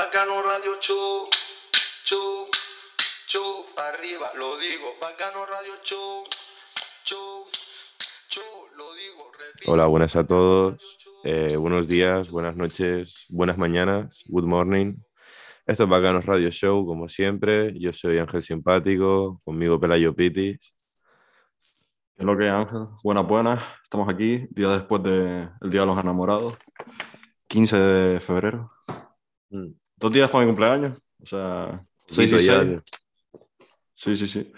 Bacano Radio Show, show, show, arriba, lo digo. Bacano Radio Show, show, show, lo digo. repito. Hola, buenas a todos. Eh, buenos días, buenas noches, buenas mañanas, good morning. Esto es Bacanos Radio Show, como siempre. Yo soy Ángel Simpático, conmigo Pelayo Pitis. ¿Qué es lo que es, Ángel? Buenas, buenas. Estamos aquí, día después del Día de los Enamorados, 15 de febrero. Mm. Dos días para mi cumpleaños. O sea, 6 Poquito y ya, 6. tío. Sí, sí, sí.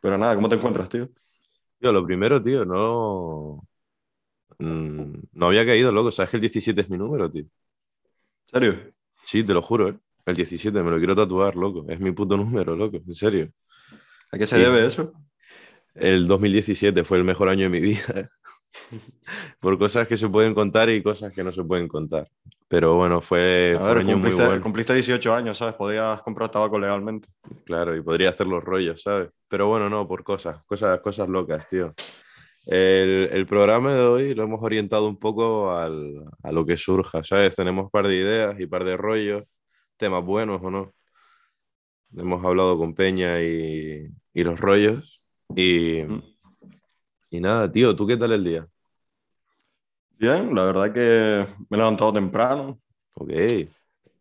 Pero nada, ¿cómo te encuentras, tío? Tío, lo primero, tío, no. mm, no había caído, loco. ¿Sabes que el 17 es mi número, tío? ¿En serio? Sí, te lo juro, ¿eh? El 17, me lo quiero tatuar, loco. Es mi puto número, loco, en serio. ¿A qué se Sí. debe eso? El 2017 fue el mejor año de mi vida. Por cosas que se pueden contar y cosas que no se pueden contar. Pero bueno, fue, fue un ver, año muy bueno. cumpliste 18 años, ¿sabes? Podías comprar tabaco legalmente. Claro, y podría hacer los rollos, ¿sabes? Pero bueno, no, por cosas, cosas, cosas locas, tío. El, el programa de hoy lo hemos orientado un poco al- a lo que surja, ¿sabes? Tenemos un par de ideas y par de rollos, temas buenos o no. Hemos hablado con Peña y, y los rollos. Y, Mm. Y nada, tío, ¿tú qué tal el día? Bien, la verdad que me he levantado temprano, Ok,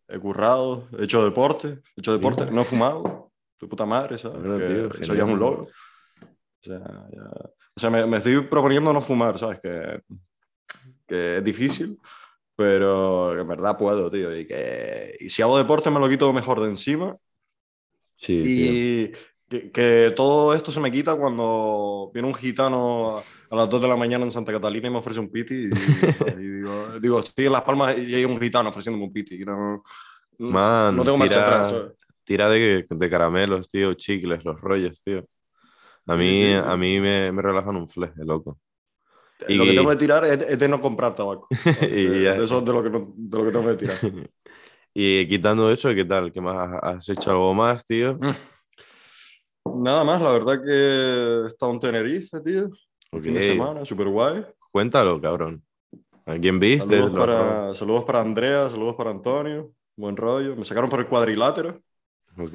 he currado, he hecho deporte, he hecho deporte, no he fumado, tu puta madre, ¿sabes? Bueno, tío, eso ya es un logro. O sea, ya- o sea, me, me estoy proponiendo no fumar, ¿sabes? Que, que es difícil, pero en verdad puedo, tío. Y que y si hago deporte me lo quito mejor de encima. sí, tío. Que, que todo esto se me quita cuando viene un gitano a, las 2 de la mañana en Santa Catalina y me ofrece un piti. Y. Y digo, digo, estoy en Las Palmas y hay un gitano ofreciéndome un piti. No, Man, no tengo marcha tira- atrás. ¿sabes? Tira de, de caramelos, tío, chicles, los rollos, tío. A mí, sí, sí. a mí me, me relajan un fleje, loco. Y- Lo que tengo que tirar es, es de no comprar tabaco. Y De- ya. de eso es de lo, que no- de lo que tengo que tirar. Y quitando eso, ¿qué tal? ¿Qué más has- has hecho algo más, tío? Nada más, la verdad que he estado en Tenerife, tío. Un Ok. fin de semana, súper guay. Cuéntalo, cabrón. ¿A quién viste? Saludos para, saludos para Andrea, saludos para Antonio. Buen rollo. Me sacaron por el cuadrilátero. Ok.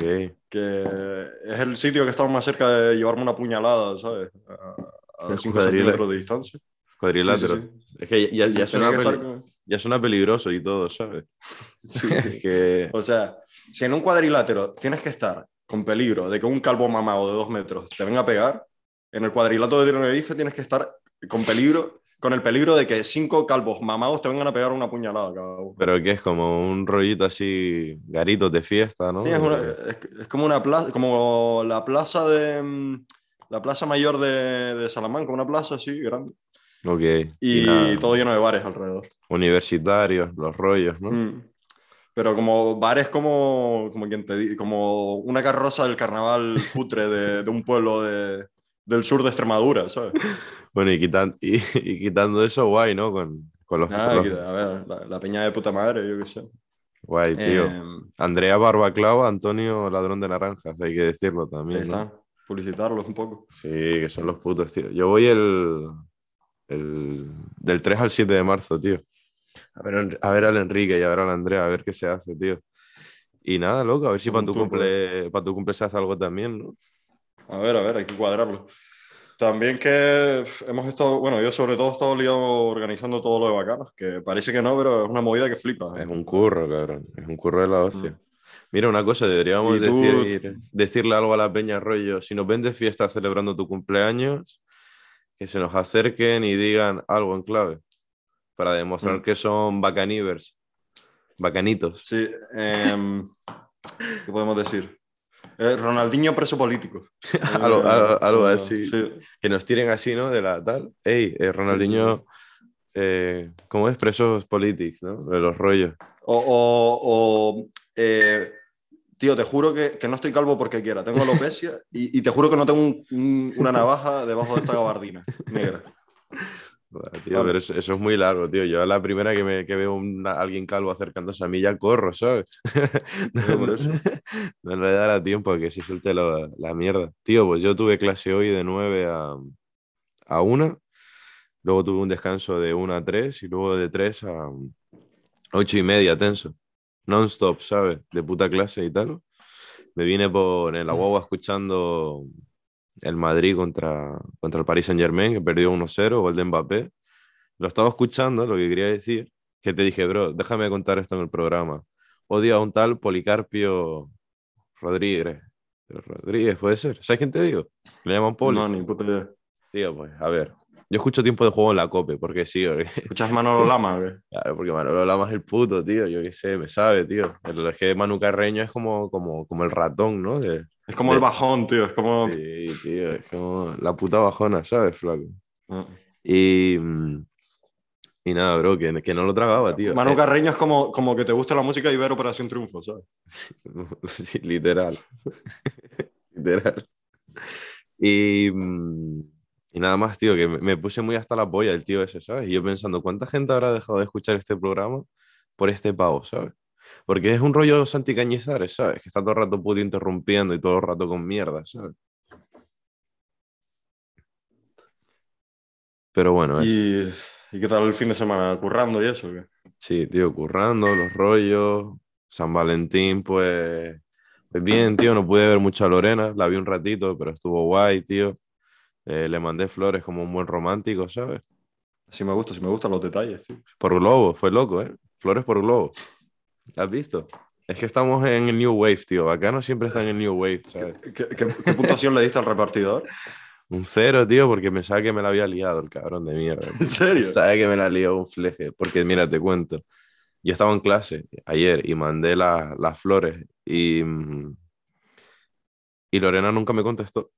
que es el sitio que estaba más cerca de llevarme una puñalada, ¿sabes? A, El 5 cuadrila- centímetros de distancia. Cuadrilátero. Sí, sí, Es que ya, ya, sí. suena que con- ya suena peligroso y todo, ¿sabes? sí. Es que... O sea, si en un cuadrilátero tienes que estar con peligro de que un calvo mamado de dos metros te venga a pegar, en el cuadrilátero de Tenerife tienes que estar con peligro, con el peligro de que cinco calvos mamados te vengan a pegar una puñalada cada uno. Pero que es como un rollito así, garitos de fiesta, ¿no? Sí, es, una- es- es como una plaza, como la plaza de mm, la plaza mayor de, de Salamanca, una plaza así grande. Ok. Y, nada, todo lleno de bares alrededor. Universitarios, los rollos, ¿no? Mm. Pero como bares como, como quien te como una carroza del carnaval putre de, de un pueblo de- del sur de Extremadura, ¿sabes? Bueno, y, quitan- y, y quitando eso, guay, ¿no? Con, con los, Ah, los- a ver, la, la peña de puta madre, yo qué sé. Guay, tío. Eh, Andrea Barbaclava, Antonio Ladrón de Naranjas, hay que decirlo ahí también, ¿no? está, publicitarlos un poco. Sí, que son los putos, tío. Yo voy el, el del 3 al 7 de marzo, tío. A ver, a ver al Enrique y a ver al Andrea, a ver qué se hace, tío. Y nada, loco, a ver si para tu cumple, para tu cumple se hace algo también, ¿no? A ver, a ver, hay que cuadrarlo. También que hemos estado, bueno, yo sobre todo he estado liado organizando todo lo de bacanas, que parece que no, pero es una movida que flipa. ¿eh? Es un curro, cabrón. Es un curro de la hostia. Mm. Mira, una cosa, deberíamos tú- decir, decirle algo a la Peña Rollo. Si nos ven de fiesta celebrando tu cumpleaños, que se nos acerquen y digan algo en clave para demostrar Mm. que son bacanivers, bacanitos. Sí, em, ¿qué podemos decir? Eh, Ronaldinho preso político. Algo- Eh, algo- algo así. sí. Que nos tiren así, ¿no? De la tal. Ey, eh, Ronaldinho, ¿cómo es? Presos politics, ¿no? De los rollos. O, o- o, tío, te juro que, que no estoy calvo porque quiera. Tengo alopecia y, y te juro que no tengo un- un- una navaja debajo de esta gabardina negra. Joder, tío, pero eso, eso es muy largo, tío. Yo a la primera que, me, que veo una- alguien calvo acercándose a mí ya corro, ¿sabes? Eso. No le dará tiempo a que se suelte la, la mierda. Tío, pues yo tuve clase hoy de 9 a, a 1, luego tuve un descanso de 1 a 3 y luego de 3 a 8 y media tenso. non-stop, ¿sabes? De puta clase y tal. Me vine por en la guagua escuchando el Madrid contra, contra el Paris Saint Germain, que perdió 1-0, gol de Mbappé. Lo estaba escuchando, lo que quería decir, que te dije, bro, déjame contar esto en el programa. Odio a un tal Policarpio Rodríguez. Rodríguez, puede ser. ¿Sabes quién te digo? Le llaman Poli. No, ni puta idea. Tío, pues, a ver. Yo escucho tiempo de juego en la COPE, porque sí, porque- ¿Escuchas Manolo Lama? güey? claro, porque Manolo Lama es el puto, tío, yo qué sé, me sabe, tío. El es que Manu Carreño es como, como, como el ratón, ¿no? De, Es como el bajón, tío. Es como. sí, tío, es como la puta bajona, ¿sabes, flaco? Ah. Y, y nada, bro, que, que no lo tragaba, tío. Manu Eh, Carreño es como, como que te gusta la música y ver Operación Triunfo, ¿sabes? Sí, literal. literal. Y, mm, y nada más, tío, que me, puse muy hasta la polla el tío ese, ¿sabes? Y yo pensando, ¿cuánta gente habrá dejado de escuchar este programa por este pavo, ¿sabes? Porque es un rollo Santi Cañizares, ¿sabes? Que está todo el rato puto interrumpiendo y todo el rato con mierda, ¿sabes? Pero bueno. ¿Y, ¿Y qué tal el fin de semana? ¿Currando y eso? qué? Sí, tío, currando, los rollos. San Valentín, pues, pues bien, tío, no pude ver mucho a Lorena, la vi un ratito, pero estuvo guay, tío. Eh, le mandé flores como un buen romántico, ¿sabes? Sí me gusta, sí me gustan los detalles, tío. Por globo, fue loco, ¿eh? Flores por globo. ¿Has visto? Es que estamos en el New Wave, tío. Bacano siempre está en el New Wave, ¿sabes? ¿Qué, qué- qué puntuación le diste al repartidor? Un cero, tío, porque pensaba que me la había liado el cabrón de mierda. ¿En serio? Sabe que me la lió un fleje, porque mira, te cuento. Yo estaba en clase ayer y mandé la- las flores y, mm, y Lorena nunca me contestó.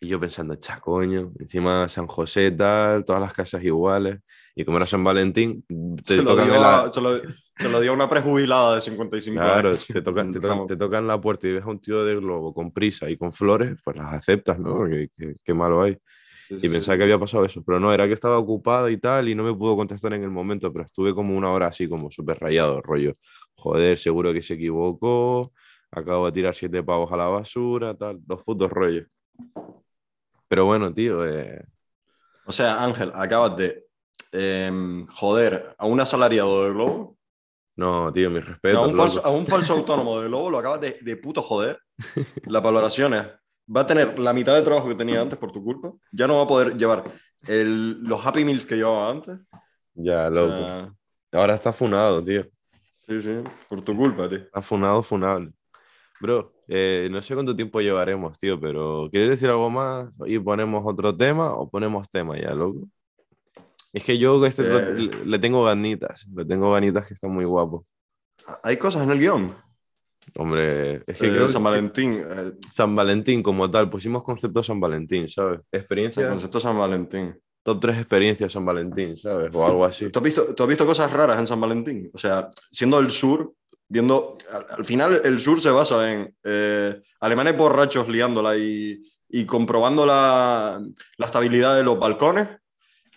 Y yo pensando, cha, coño, encima San José tal, todas las casas iguales. Y como era San Valentín, te Se lo, tocan dio en la- a, se, lo, se lo dio a una prejubilada de 55 Claro, años. te tocan, te, tocan, te tocan la puerta y ves a un tío de globo con prisa y con flores, pues las aceptas, ¿no? Porque qué, qué malo hay. Sí, sí, Y sí. pensaba que había pasado eso, pero no, era que estaba ocupado y tal, y no me pudo contestar en el momento, pero estuve como una hora así, como súper rayado, rollo. Joder, seguro que se equivocó, acabo de tirar siete pavos a la basura, tal, los putos rollos. Pero bueno, tío, eh, O sea, Ángel, acabas de em, joder a un asalariado de Globo, no, tío, mis respetos. no, a, un falso, a un falso autónomo de Globo, lo acabas de, de puto joder. Las valoraciones. Va a tener la mitad de trabajo que tenía antes por tu culpa. Ya no va a poder llevar el- los Happy Meals que llevaba antes. Ya, O loco. sea, Ahora está funado, tío. sí, sí, por tu culpa, tío. Está funado, funable. Bro, eh, no sé cuánto tiempo llevaremos, tío, pero ¿quieres decir algo más? ¿Y ponemos otro tema o ponemos tema ya, loco? Es que yo este Eh. le, le tengo ganitas, le tengo ganitas que están muy guapos. Hay cosas en el guion. Hombre, es que Eh, creo San que Valentín. eh, San Valentín como tal, pusimos concepto San Valentín, ¿sabes? el Experiencias, concepto San Valentín. top 3 experiencias San Valentín, ¿sabes? O algo así. ¿Tú has, visto, ¿Tú has visto cosas raras en San Valentín? O sea, siendo el sur, viendo. Al, al final, el sur se basa en eh, alemanes borrachos liándola y, y comprobando la, la estabilidad de los balcones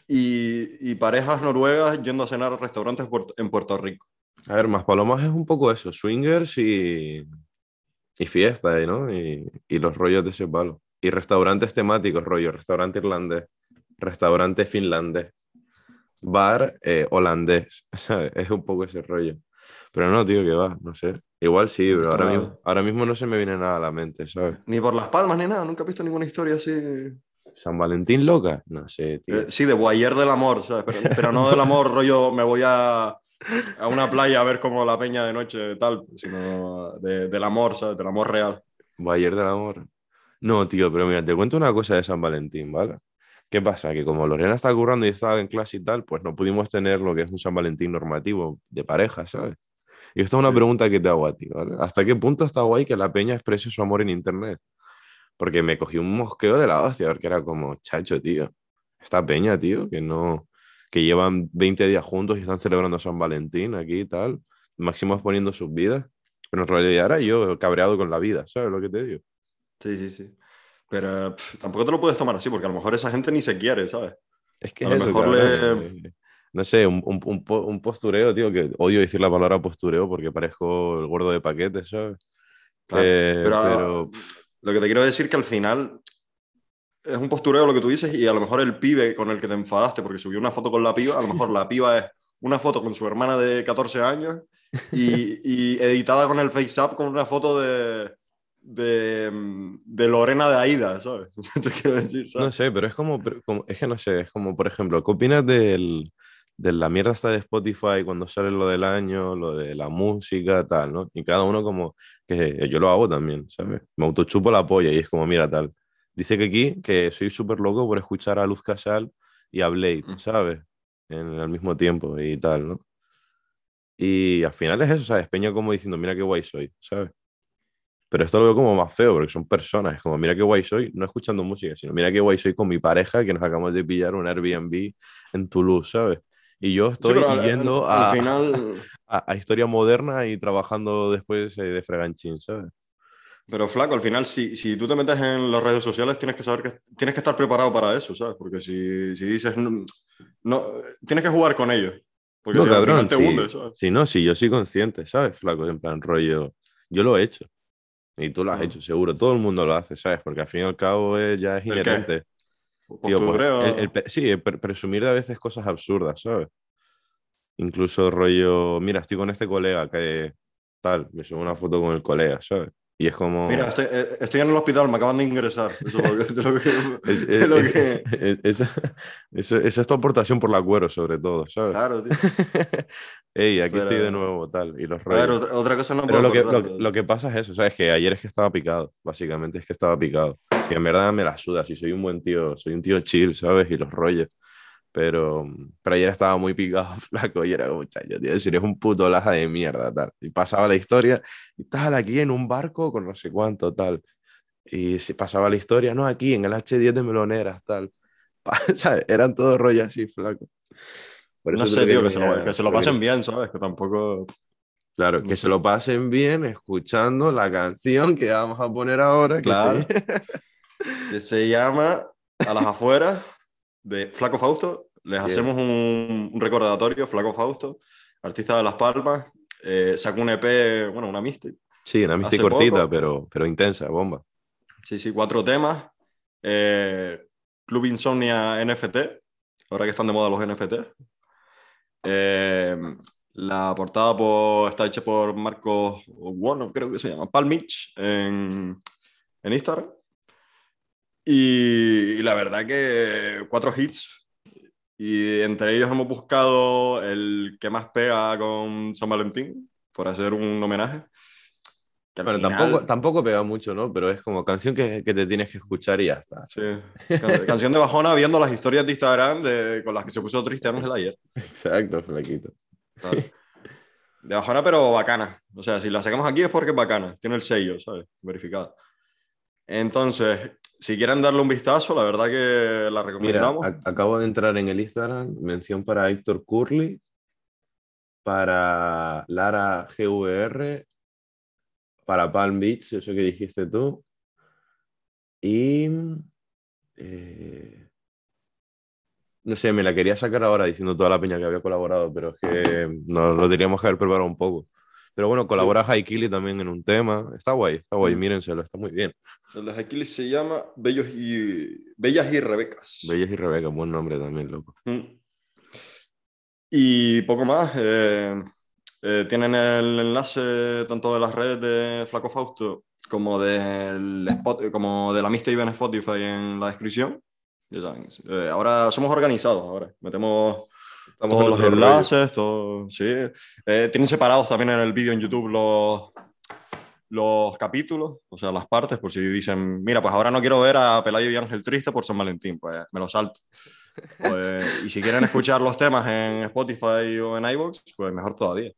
y, y parejas noruegas yendo a cenar a restaurantes en Puerto Rico. A ver, Más Palomas es un poco eso, swingers y, y fiesta, ¿no? Y, y los rollos de ese palo. Y restaurantes temáticos, rollo, restaurante irlandés, restaurante finlandés, bar eh, holandés, ¿sabes? Es un poco ese rollo. Pero no, tío, que va, no sé. Igual sí, pero ahora mismo, ahora mismo no se me viene nada a la mente, ¿sabes? Ni por las palmas ni nada, nunca he visto ninguna historia así. San Valentín loca, no sé, tío. Eh, sí, de Boyer del amor, ¿sabes? Pero, pero no del amor, rollo, me voy a, a una playa a ver como la peña de noche tal, sino de- del amor, ¿sabes? Del amor real. Bayer del amor. No, tío, pero mira, te cuento una cosa de San Valentín, ¿vale? ¿Qué pasa? Que como Lorena está currando y estaba en clase y tal, pues no pudimos tener lo que es un San Valentín normativo de pareja, ¿sabes? Y esto es una Sí. pregunta que te hago a ti, ¿vale? ¿Hasta qué punto está guay que la peña exprese su amor en internet? Porque me cogí un mosqueo de la hostia, porque era como, chacho, tío. Esta peña, tío, que no. que llevan 20 días juntos y están celebrando San Valentín aquí y tal. Máximo exponiendo sus vidas. Pero en realidad era yo cabreado con la vida, ¿sabes lo que te digo? Sí, sí, sí. Pero pff, tampoco te lo puedes tomar así, porque a lo mejor esa gente ni se quiere, ¿sabes? Es que A es lo eso, mejor cabrón, le- eh, No sé, un, un- un un postureo, tío, que odio decir la palabra postureo porque parezco el gordo de paquetes, ¿sabes? Claro, Eh, pero, pero, Lo que te quiero decir que al final es un postureo lo que tú dices y a lo mejor el pibe con el que te enfadaste porque subió una foto con la piba, a lo mejor la piba es una foto con su hermana de 14 años y, y editada con el FaceApp con una foto de, de, de Lorena de Aida, ¿sabes? Te quiero decir, No ¿sabes? sé, pero es como, como- es que no sé, es como, por ejemplo, ¿qué opinas del, de la mierda esta de Spotify cuando sale lo del año, lo de la música, tal, ¿no? Y cada uno como, que yo lo hago también, ¿sabes? Me autochupo la polla y es como, mira, tal. Dice que aquí, que soy súper loco por escuchar a Luz Casal y a Blade, Mm. ¿sabes? En, al mismo tiempo y tal, ¿no? Y al final es eso, ¿sabes? Peña como diciendo, mira qué guay soy, ¿sabes? Pero esto lo veo como más feo porque son personas. Es como, mira qué guay soy, no escuchando música, sino mira qué guay soy con mi pareja que nos acabamos de pillar un Airbnb en Toulouse, ¿sabes? Y yo Sí, estoy al- yendo al, a, final, a, a historia moderna y trabajando después eh, de freganchín, ¿sabes? pero flaco, al final, si, si tú te metes en las redes sociales, tienes que saber que tienes que estar preparado para eso, ¿sabes? Porque si, si dices, no, no, tienes que jugar con ellos. Porque No, si al cabrón, te sí. hundes, ¿sabes? Sí, no, sí, yo soy consciente, ¿sabes? Flaco, en plan rollo, yo lo he hecho. Y tú lo has Ah. hecho, seguro. Todo el mundo lo hace, ¿sabes? Porque al fin y al cabo es- ya es ¿El qué? Inherente. Tío, pues, el- el sí, el pre- presumir de a veces cosas absurdas, ¿sabes? Incluso rollo, mira, estoy con este colega que tal, me subo una foto con el colega, ¿sabes? Y es como... Mira, estoy, eh, estoy en el hospital, me acaban de ingresar. Eso es tu aportación por la cuero, sobre todo, ¿sabes? Claro, tío. Ey, aquí estoy de Pero- nuevo, tal, y los A ver, rollos. otra, otra cosa no Pero puedo lo que, lo, lo que pasa es eso, ¿sabes? Que ayer es que estaba picado, básicamente es que estaba picado. Si en verdad me la suda, si soy un buen tío, soy un tío chill, ¿sabes? Y los rollos. Pero, pero ayer estaba muy picado, flaco, y era como, chayo, tío, si eres un puto laja de mierda, tal. Y pasaba la historia, y tal, aquí en un barco con no sé cuánto, tal. Y se pasaba la historia, no, aquí en el H10 de Meloneras, tal. Eran todos rollos así, flaco. Por No eso sé, te tío, que se, quería- lo, que se lo pasen bien, ¿sabes? Que tampoco... Claro, No que sé. se lo pasen bien escuchando la canción que vamos a poner ahora. que Claro. sí. que se llama A las afueras de Flaco Fausto. Les Bien. hacemos un, un recordatorio, Flaco Fausto, artista de Las Palmas. Eh, sacó un EP, bueno, una mixtape. Sí, una Hace cortita, poco. pero, pero intensa, bomba. Sí, sí, cuatro temas. Eh, Club Insomnia NFT, ahora que están de moda los NFT. Eh, la portada por- está hecha por Marcos Bueno, creo que se llama, Palmich, en, en Instagram. Y, y la verdad que cuatro hits. Y entre ellos hemos buscado el que más pega con San Valentín, por hacer un homenaje. Bueno, final- tampoco, tampoco pega mucho, ¿no? Pero es como canción que, que te tienes que escuchar y ya está. Sí. Can- canción de bajona viendo las historias de Instagram de, con las que se puso triste Ángel ayer. Exacto, flaquito. Claro. De bajona, pero bacana. O sea, si la sacamos aquí es porque es bacana. Tiene el sello, ¿sabes? Verificado. Entonces, si quieren darle un vistazo, la verdad que la recomendamos. acabo de entrar en el Instagram, mención para Héctor Curly, para Lara GVR, para Palm Beach, eso que dijiste tú, y... eh, no sé, me la quería sacar ahora diciendo toda la peña que había colaborado, pero es que no, lo teníamos que haber preparado un poco. Pero bueno, colabora Haikili también en un tema. Está guay, está guay, Mm. mírenselo, está muy bien. El de Aquiles se llama Bellos y... Bellas y Rebecas. Bellas y Rebeca, buen nombre también, loco. Mm. Y poco más. eh, eh, tienen el enlace tanto de las redes de Flaco Fausto como, del Spot- como de la mixtape en Spotify en la descripción. Ya saben, eh, ahora somos organizados, ahora metemos Estamos todos los enlaces, todo, sí. Eh, tienen separados también en el vídeo en YouTube los, los capítulos, o sea, las partes, por si dicen, mira, pues ahora no quiero ver a Pelayo y Ángel Triste por San Valentín, pues me lo salto. Pues, y si quieren escuchar los temas en Spotify o en iVoox, pues mejor todavía.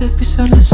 baby, so.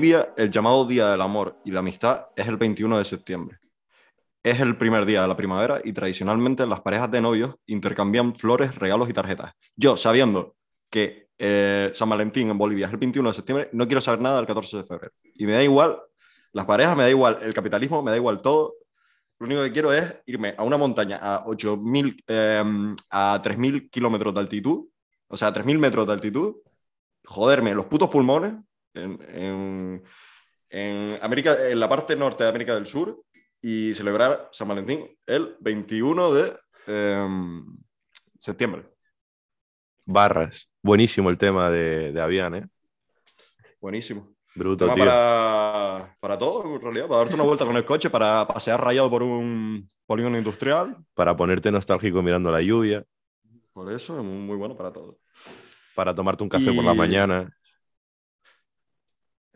El llamado Día del Amor y la Amistad es el 21 de septiembre. Es el primer día de la primavera y tradicionalmente las parejas de novios intercambian flores, regalos y tarjetas. Yo, sabiendo que eh, San Valentín en Bolivia es el 21 de septiembre, no quiero saber nada del 14 de febrero. Y me da igual las parejas, me da igual el capitalismo, me da igual todo. Lo único que quiero es irme a una montaña a 8.000, eh, a 3.000 kilómetros de altitud, o sea, a 3.000 metros de altitud, joderme los putos pulmones en, en- en América, en la parte norte de América del Sur y celebrar San Valentín el 21 de em, septiembre. Barras. Buenísimo el tema de, de Avian, ¿eh? Buenísimo. Bruto, Tema tío. para, para todo, en realidad, para darte una vuelta con el coche, para pasear rayado por un polígono industrial. Para ponerte nostálgico mirando la lluvia, Por eso es muy, bueno para todo. para tomarte un café por la mañana.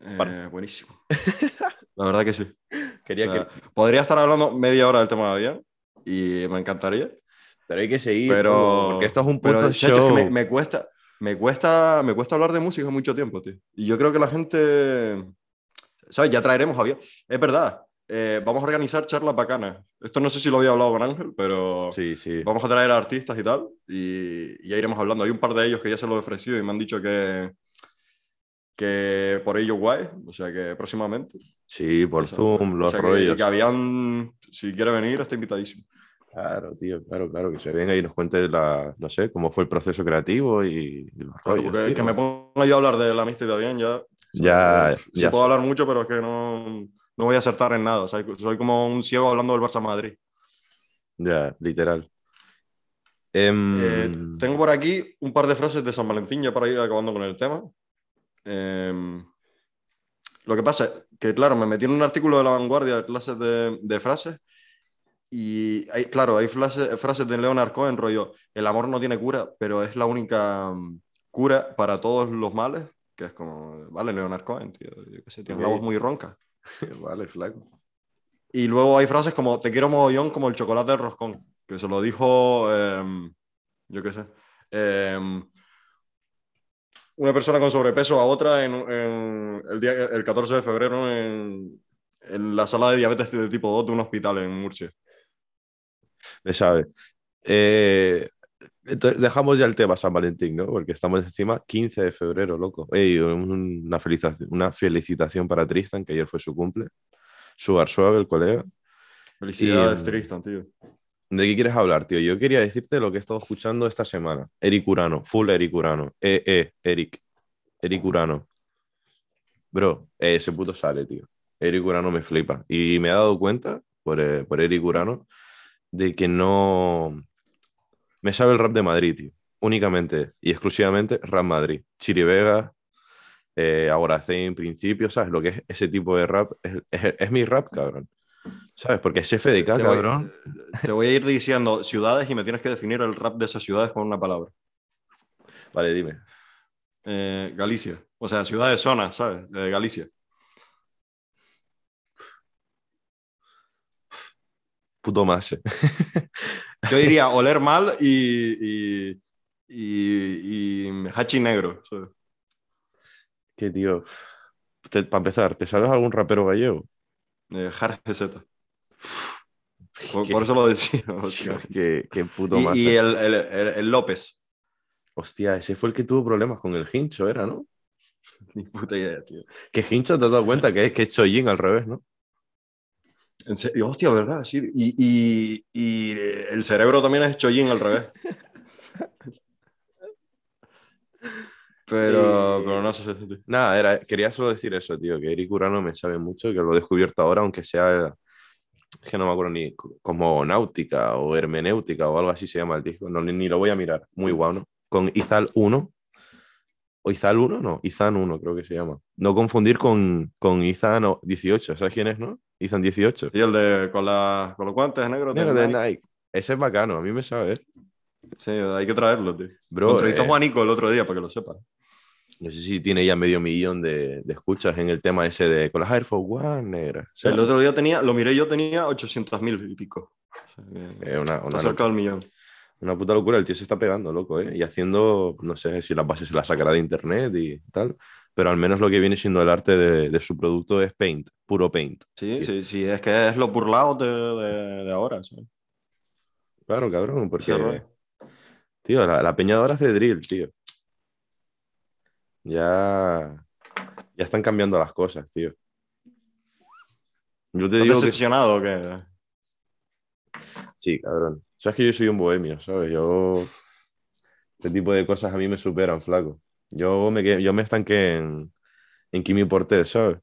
Eh, buenísimo. La verdad que sí. Quería O sea, que... Podría estar hablando media hora del tema de avión y me encantaría. Pero hay que seguir, Pero, porque esto es un es show. que me, me cuesta, me, cuesta, me cuesta hablar de música mucho tiempo, tío. Y yo creo que la gente, ¿sabes? Ya traeremos avión. Es verdad, eh, vamos a organizar charlas bacanas. Esto no sé si lo había hablado con Ángel, pero Sí, sí. vamos a traer a artistas y tal, y, y ya iremos hablando. Hay un par de ellos que ya se lo he ofrecido y me han dicho que, que por ello guay, o sea que próximamente. Sí, por O sea, Zoom, o los sea que- rollos. Que, habían, si quiere venir, está invitadísimo. Claro, tío, claro, claro, que se venga y nos cuente la, no sé, cómo fue el proceso creativo y, y los rollos, que me ponga yo a hablar de la amistad de avión ya. Ya, Sí ya. puedo hablar mucho, pero es que no, no voy a acertar en nada. Soy, soy como un ciego hablando del Barça Madrid. Ya, literal. Em, Eh, tengo por aquí un par de frases de San Valentín ya para ir acabando con el tema. Em, lo que pasa es que, claro, me metí en un artículo de La Vanguardia de clases de, de frases y, hay, claro, hay frases, frases de Leonard Cohen, rollo, el amor no tiene cura, pero es la única mm, cura para todos los males, que es como, vale, Leonard Cohen, tío, yo qué sé, tiene una voz muy ronca. Vale, flaco. Y luego hay frases como te quiero mogollón como el chocolate de roscón, que se lo dijo, em, yo qué sé, em, una persona con sobrepeso a otra en, en el, día, el 14 de febrero en, en la sala de diabetes de tipo 2 de un hospital en Murcia. Me sabe. Eh, entonces, dejamos ya el tema San Valentín, ¿no? Porque estamos encima 15 de febrero, loco. Ey, una, felicitación, una felicitación para Tristan, que ayer fue su cumple. Sugar Suave, el colega. Felicidades, Y- Tristan, tío. ¿De qué quieres hablar, tío? Yo quería decirte lo que he estado escuchando esta semana. Eric Urano, full Eric Urano. Eh, eh, Eric. Eric Urano. Bro, eh, ese puto sale, tío. Eric Urano me flipa. Y me he dado cuenta, por, eh, por Eric Urano, de que no... Me sabe el rap de Madrid, tío. Únicamente y exclusivamente rap Madrid. Chiri Vega, eh, Agoracén, Principio, ¿sabes? Lo que es ese tipo de rap es- es mi rap, cabrón. ¿Sabes? Porque es FDK, Te voy, cabrón. te voy a ir diciendo ciudades y me tienes que definir el rap de esas ciudades con una palabra. Vale, dime. Eh, Galicia. O sea, ciudades, zonas, ¿sabes? De Galicia. Puto más. Yo diría oler mal y, y, y, y hachi negro. ¿sabes? Que tío. Para empezar, ¿te sabes algún rapero gallego? Eh, Jar GZ. Por, eso lo decía. Tío, qué, qué puto Y, y el, el- el- el López. Hostia, ese fue el que tuvo problemas con el hincho, era, ¿no? Ni puta idea, tío. Que hincho te has dado cuenta que es que es Chollín al revés, ¿no? En serio, hostia, ¿verdad? Sí. Y, y- y el cerebro también es chollín al revés. Pero, Y- pero no sé. Nada, era, quería solo decir eso, tío, que Eric Urano me sabe mucho, que lo he descubierto ahora, aunque sea, que no me acuerdo ni co- como náutica o hermenéutica o algo así se llama el disco, no, ni, ni lo voy a mirar, muy guau, ¿no? Con Izal 1, o Izal 1, no, Izan 1 creo que se llama. No confundir con, con Izan 18, ¿sabes quién es, no? Izan 18. Y el de con, la, con los guantes negros. De de Nike. Nike. Ese es bacano, a mí me sabe. Sí, hay que traerlo, tío. Bro, entrevistó eh, Juanico el otro día para que lo sepas. No sé si tiene ya medio millón de, de escuchas en el tema ese de con las Air Force One negras. El otro día tenía, lo miré yo, tenía 800.000 y pico. O sea, Eh, una, cerca del millón. una puta locura, el tío se está pegando, loco, ¿eh? Y haciendo, no sé si las bases se las sacará de internet y tal, pero al menos lo que viene siendo el arte de, de su producto es paint, puro paint. Sí, sí, sí, es que es lo burlado de, de, de ahora. ¿sabes? Claro, cabrón, porque, tío, la, la peña ahora hace drill, tío. Ya, ya están cambiando las cosas, tío. Yo te ¿Estás digo que decepcionado o qué? sí, cabrón. Sabes que yo soy un bohemio, ¿sabes? Yo, este tipo de cosas a mí me superan, flaco. Yo me, yo me estanqué en, en Kimi Portet, ¿sabes?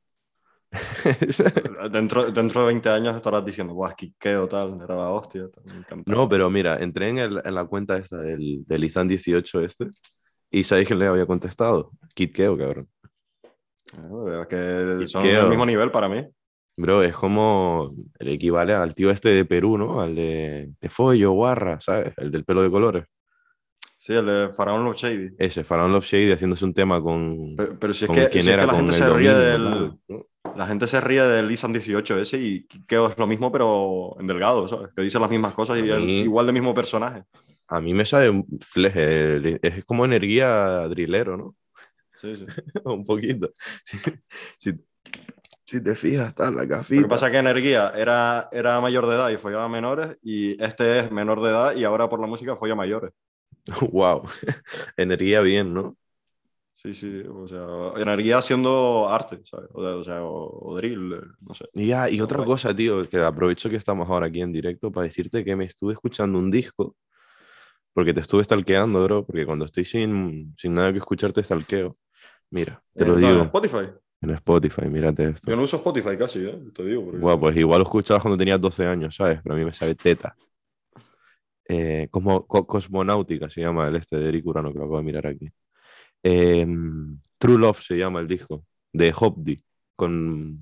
Dentro, dentro de 20 años estarás diciendo, guau, quiqueo tal, era la hostia. tal, me encantaba". No, pero mira, entré en, el- en la cuenta esta del, del Izan 18 este y ¿sabéis quién le había contestado? Kid Keo, cabrón. Claro, es que son al mismo nivel para mí. Bro, es como el equivale al tío este de Perú, ¿no? Al de, de Follo, Guarra, ¿sabes? El del pelo de colores. Sí, el de Faraón Love Shady. Ese, Faraón Love Shady haciéndose un tema con, Pero, pero si es que, si es que la gente el se ríe del, la gente se ríe del Isan 18 ese y Quiqueo es lo mismo, pero en delgado, ¿sabes? Que dice las mismas cosas y es mí- igual de mismo personaje. A mí me sabe un fleje, es como energía drillero, ¿no? Sí, sí. un poquito. Si, si- si te fijas, está la Lo gafita. que pasa es que Energía era, era mayor de edad y follaba a menores, y este es menor de edad y ahora por la música folla a mayores. Wow, energía bien, ¿no? Sí, sí, o sea, Energía haciendo arte, ¿sabes? O sea, o, sea, o- o drill, eh, no sé. Y, ya, y otra guay. cosa, tío, que aprovecho que estamos ahora aquí en directo para decirte que me estuve escuchando un disco, porque te estuve stalkeando, bro, porque cuando estoy sin, sin nada que escucharte, stalkeo. Mira, te lo Eh, digo, Spotify. en Spotify, mírate esto. Yo no uso Spotify casi, ¿eh? Te digo. porque- pues igual lo escuchabas cuando tenías 12 años, ¿sabes? Pero a mí me sabe teta. Eh, co- Cosmonáutica se llama el este de Eric Urano, que lo acabo de mirar aquí. Eh, True Love se llama el disco, de Hopdi, con,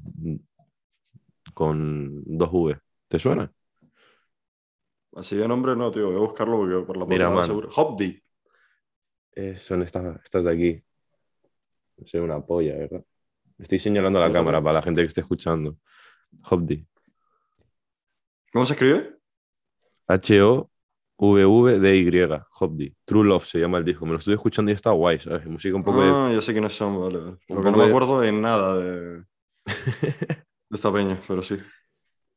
con dos V. ¿Te suena? Así de nombre no, tío. Voy a buscarlo porque por la Mira, mano. seguro. Hopdi. Eh, son estas, estas de aquí. Soy una polla, ¿verdad? Estoy señalando a la cámara para la gente que esté escuchando. Hopdi. ¿Cómo se escribe? H-O VVDY, Hobdy. True Love se llama el disco. Me lo estuve escuchando y está guay, ¿sabes? Música un poco de... Ah, ya sé quiénes son, vale. Lo que no me de- acuerdo de nada de, de esta peña, pero sí.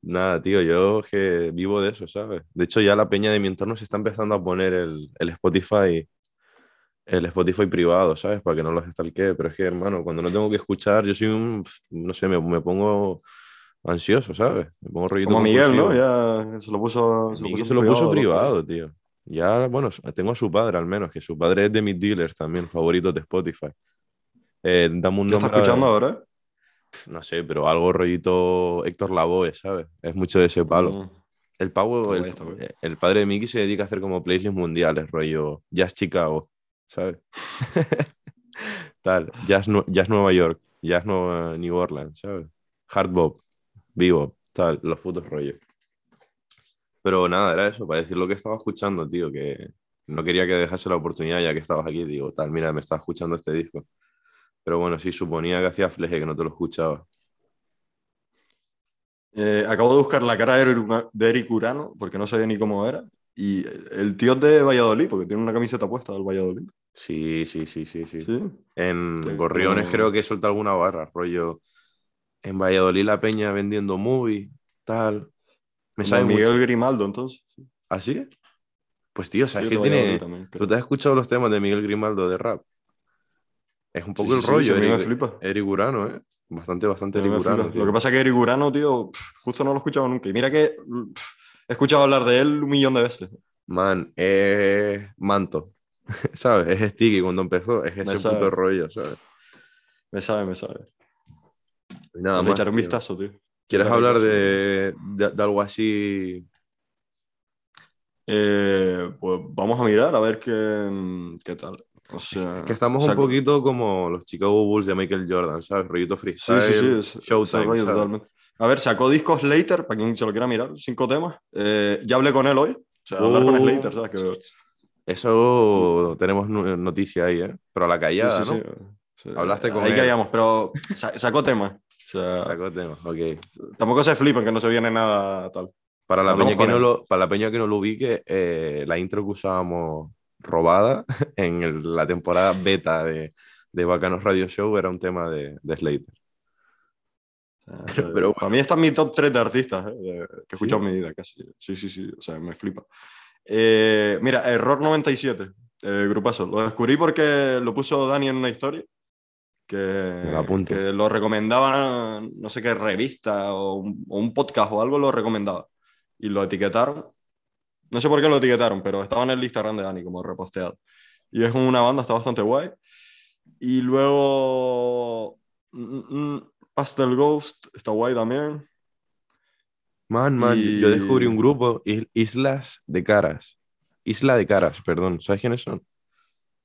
Nada, tío, yo que vivo de eso, ¿sabes? De hecho, ya la peña de mi entorno se está empezando a poner el, el Spotify, el Spotify privado, ¿sabes? Para que no los stalkee. Pero es que, hermano, cuando no tengo que escuchar, yo soy un, no sé, me, me pongo ansioso, ¿sabes? Me pongo Como Miguel, ¿no? Ya se lo puso, se lo puso se lo privado, tío. Ya, bueno, tengo a su padre al menos, que su padre es de mis dealers también, favoritos de Spotify. Eh, dame un ¿Qué está nombre. escuchando ahora? No sé, pero algo rollito Héctor Lavoe, ¿sabes? Es mucho de ese palo. Mm. El pavo, Está el, está padre de Mickey se dedica a hacer como playlists mundiales, rollo Jazz Chicago, ¿sabes? Tal, Jazz, Jazz Nueva York, Jazz Nueva New Orleans, ¿sabes? Hard Bop, Bebop, tal, los putos rollos. Pero nada, era eso, para decir lo que estaba escuchando, tío, que no quería que dejase la oportunidad ya que estabas aquí, digo, tal, mira, me estaba escuchando este disco. Pero bueno, sí, suponía que hacía fleje, que no te lo escuchaba. Eh, acabo de buscar la cara de Eric- Urano, porque no sabía ni cómo era. Y el tío es de Valladolid, porque tiene una camiseta puesta del Valladolid. Sí, sí, sí, sí, sí. Sí. En Sí, Gorriones como- creo que suelta alguna barra, rollo. En Valladolid la peña vendiendo movie, tal. Me sabe Miguel mucho. Grimaldo, entonces. ¿Así? Pues tío, Sí, ¿sabes Valladolid tiene? también. ¿Tú te has escuchado los temas de Miguel Grimaldo de rap? Es un poco Sí, el sí, rollo, mí me Eric, flipa. Eric Urano, ¿eh? Bastante, bastante Eric. Urano. Lo que pasa es que Eric Urano, tío, justo no lo he escuchado nunca. Y mira que he escuchado hablar de él un millón de veces. Man, es Manto, ¿sabes? Es Sticky cuando empezó, es ese puto rollo, ¿sabes? Me sabe, me sabe. Y nada más, echaré un tío. vistazo, tío. ¿Quieres hablar pues, de, de- de algo así? Eh, pues vamos a mirar a ver qué, qué tal. O sea, Que estamos o sea, un poquito como los Chicago Bulls de Michael Jordan, ¿sabes? Rollito Sí, freestyle, sí, sí. ese Showtime. A ver, sacó discos Slater, para quien se lo quiera mirar, cinco temas. Eh, ya hablé con él hoy. O sea, hablar con Uh. Slater, ¿sabes? Que, Eso tenemos noticia ahí, ¿eh? Pero a la sí, callada, sí, ¿no? sí. Sí, Hablaste con Ahí él. callamos, pero sa- sacó temas. O sea, Sacó temas, ok. tampoco se flipen que no se viene nada tal. Para la, peña que no lo, para la peña que no lo ubique, eh, la intro que usábamos robada en el- la temporada beta de, de Bacanos Radio Show era un tema de, de Slater. Pero- pero para mí está en mi top 3 de artistas eh, de- que he escuchado ¿Sí? en mi vida casi. Sí, sí, sí. O sea, me flipa. Eh, mira, Error 97, eh, grupazo. Lo descubrí porque lo puso Dani en una historia. Que, que lo recomendaba, no sé qué revista o un, o un podcast o algo lo recomendaba. Y lo etiquetaron. No sé por qué lo etiquetaron, pero estaba en el Instagram de Dani como reposteado. Y es una banda, está bastante guay. Y luego mm, mm, Pastel Ghost está guay también. Man, man, yo- yo descubrí Y- un grupo, Is- Islas de Caras. Isla de Caras, perdón. ¿Sabes quiénes son?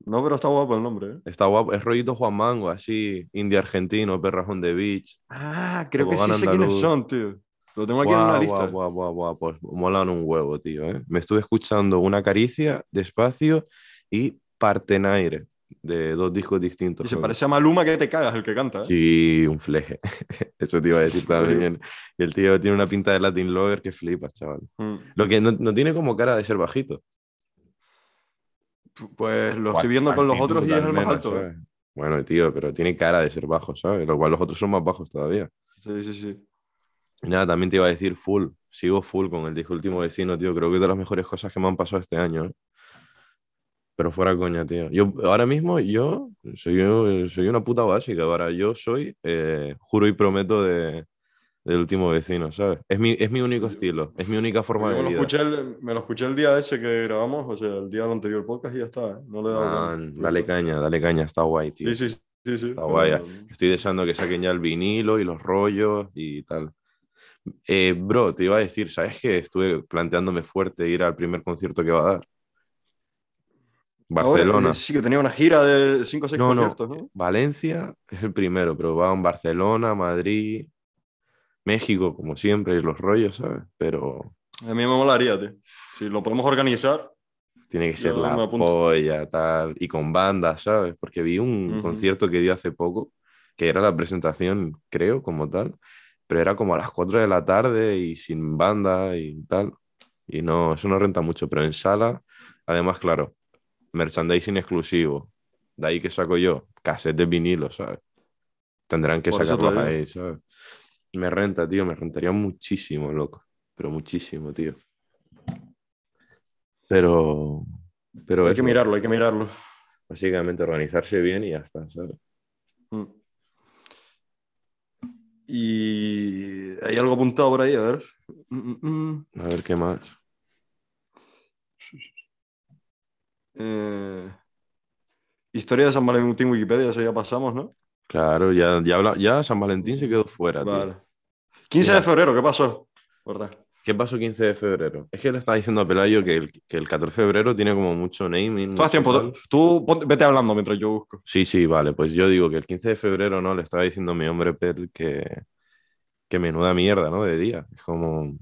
No, pero está guapo el nombre. ¿eh? Está guapo, es rollito Juan Mango, así, indie argentino, perrajón de beach. Ah, creo que sí sé quiénes son, tío. Lo tengo aquí en una lista. guau, guau, pues molan un huevo, tío. ¿eh? Me estuve escuchando Una Caricia, Despacio y Partenaire, de dos discos distintos. Y se parece a Maluma que te cagas el que canta. ¿eh? Sí, un fleje. Eso te iba a decir también. Y el tío tiene una pinta de Latin Lover que flipas, chaval. Mm. Lo que no, no tiene como cara de ser bajito. Pues lo estoy viendo con los otros y es el más alto. ¿eh? ¿sabes? Bueno, tío, pero tiene cara de ser bajo, ¿sabes? Lo cual los otros son más bajos todavía. Sí, sí, sí. Nada, también te iba a decir full. Sigo full con el disco Último Vecino, tío. Creo que es de las mejores cosas que me han pasado este año, ¿eh? Pero fuera coña, tío. Yo, ahora mismo, yo soy, soy una puta básica. Ahora yo soy, eh, juro y prometo, de, del Último Vecino, ¿sabes? Es mi, es mi único estilo, es mi única forma Yo de me, lo escuché el, me lo escuché el día ese que grabamos, o sea, el día del anterior podcast y ya está. ¿eh? No le he dado dale caña, dale caña, está guay, tío. Sí, sí, sí. sí. Está guay. Pero- Estoy deseando que saquen ya el vinilo y los rollos y tal. Eh, bro, te iba a decir, ¿sabes qué? Estuve planteándome fuerte ir al primer concierto que va a dar. Ahora, Barcelona. eh, sí, que tenía una gira de 5 o 6 No, no. conciertos, ¿no? Valencia es el primero, pero va en Barcelona, Madrid, México, como siempre, y los rollos, ¿sabes? Pero A mí me molaría, tío. Si lo podemos organizar. tiene que ser la polla, tal, y con bandas, ¿sabes? Porque vi un Ujú. concierto que dio hace poco, que era la presentación, creo, como tal, pero era como a las 4 de la tarde y sin banda y tal. Y no, eso no renta mucho, pero en sala, además, claro, merchandising exclusivo. De ahí que saco yo, cassettes de vinilo, ¿sabes? Tendrán que digo. ahí, ¿sabes? Me renta, tío, me rentaría muchísimo, loco. Pero muchísimo, tío. Pero, pero Hay eso, que mirarlo, hay que mirarlo. básicamente organizarse bien y ya está, ¿sabes? Mm. Y hay algo apuntado por ahí, a ver. Mm, mm, mm. A ver qué más. Eh, Historia de San Valentín Wikipedia, eso ya pasamos, ¿no? Claro, ya, ya, habla- ya San Valentín se quedó fuera, tío. Vale. 15 de febrero, ¿qué pasó? ¿Verdad? ¿Qué pasó 15 de febrero? Es que le estaba diciendo a Pelayo que el, que el 14 de febrero tiene como mucho naming. Tú haz mucho tiempo, tú, ponte- vete hablando mientras yo busco. Sí, sí, vale. Pues yo digo que el 15 de febrero, ¿no? Le estaba diciendo a mi hombre Pel que, que menuda mierda, ¿no? De día. Es como,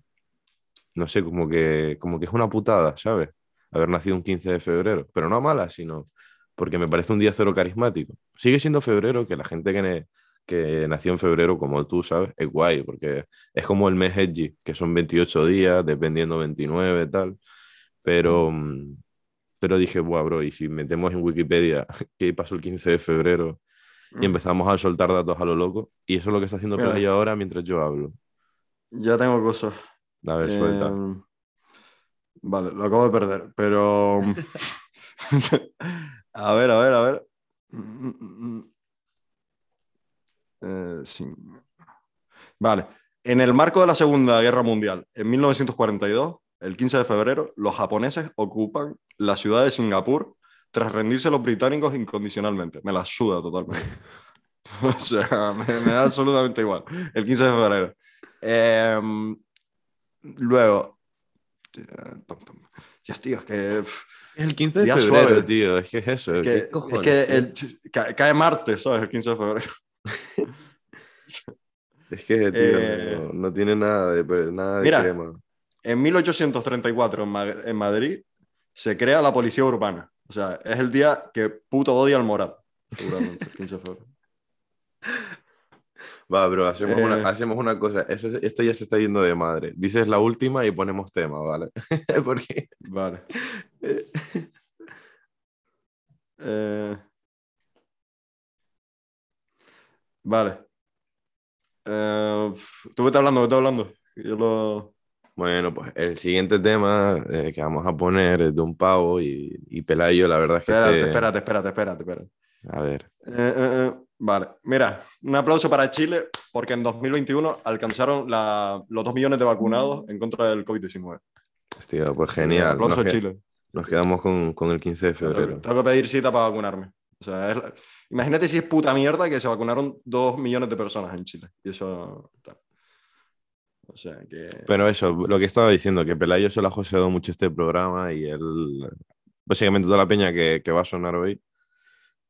no sé, como que, como que es una putada, ¿sabes? Haber nacido un 15 de febrero. Pero no a mala, sino porque me parece un día cero carismático. Sigue siendo febrero, que la gente que, ne- que nació en febrero, como tú, ¿sabes? Es guay, porque es como el mes edgy, que son 28 días, dependiendo 29, tal. Pero, mm, pero dije, buah, bro, y si metemos en Wikipedia qué pasó el 15 de febrero y empezamos a soltar datos a lo loco, y eso es lo que está haciendo Mira. Pelayo ahora mientras yo hablo. Ya tengo cosas. A ver, suelta. Eh, vale, lo acabo de perder, pero. a ver, a ver, a ver. Eh, sí. Vale. En el marco de la Segunda Guerra Mundial, en 1942, el 15 de febrero, los japoneses ocupan la ciudad de Singapur tras rendirse a los británicos incondicionalmente. Me la suda totalmente. o sea, me, me da absolutamente igual. El 15 de febrero. Em, luego. eh, pum. Ya, tío, es que. Es el 15 de febrero, suave. tío. Es que es eso. Es ¿qué que, es cojones, que el- ca- cae martes, ¿sabes? El 15 de febrero. Es que, tío, Eh, no, no tiene nada de, nada de mira. crema. En 1834, en, Ma- en Madrid, se crea la policía urbana. O sea, es el día que puto odia al Morat. Seguramente, el 15 de febrero. Va, bro, hacemos, Eh. una, hacemos una cosa. Eso, esto ya se está yendo de madre. Dices la última y ponemos tema, ¿vale? Porque Vale. Eh, vale. Eh, tú vete hablando, vete hablando. Yo lo... Bueno, pues el siguiente tema eh, que vamos a poner es de un pavo y, y Pelayo, la verdad es que Espérate, este- espérate, espérate, espérate, espérate. A ver, Eh, vale, mira, un aplauso para Chile porque en 2021 alcanzaron la- los 2 millones de vacunados en contra del COVID-19. hostia, pues genial. aplauso Nos, a que- Chile. nos quedamos con, con el 15 de Tengo que, febrero. tengo que pedir cita para vacunarme. O sea, es la- imagínate si es puta mierda que se vacunaron 2 millones de personas en Chile. Y eso... tal. O sea, que... Pero eso, lo que estaba diciendo, que Pelayo se lo ha joseado mucho este programa y él, básicamente toda la peña que, que va a sonar hoy,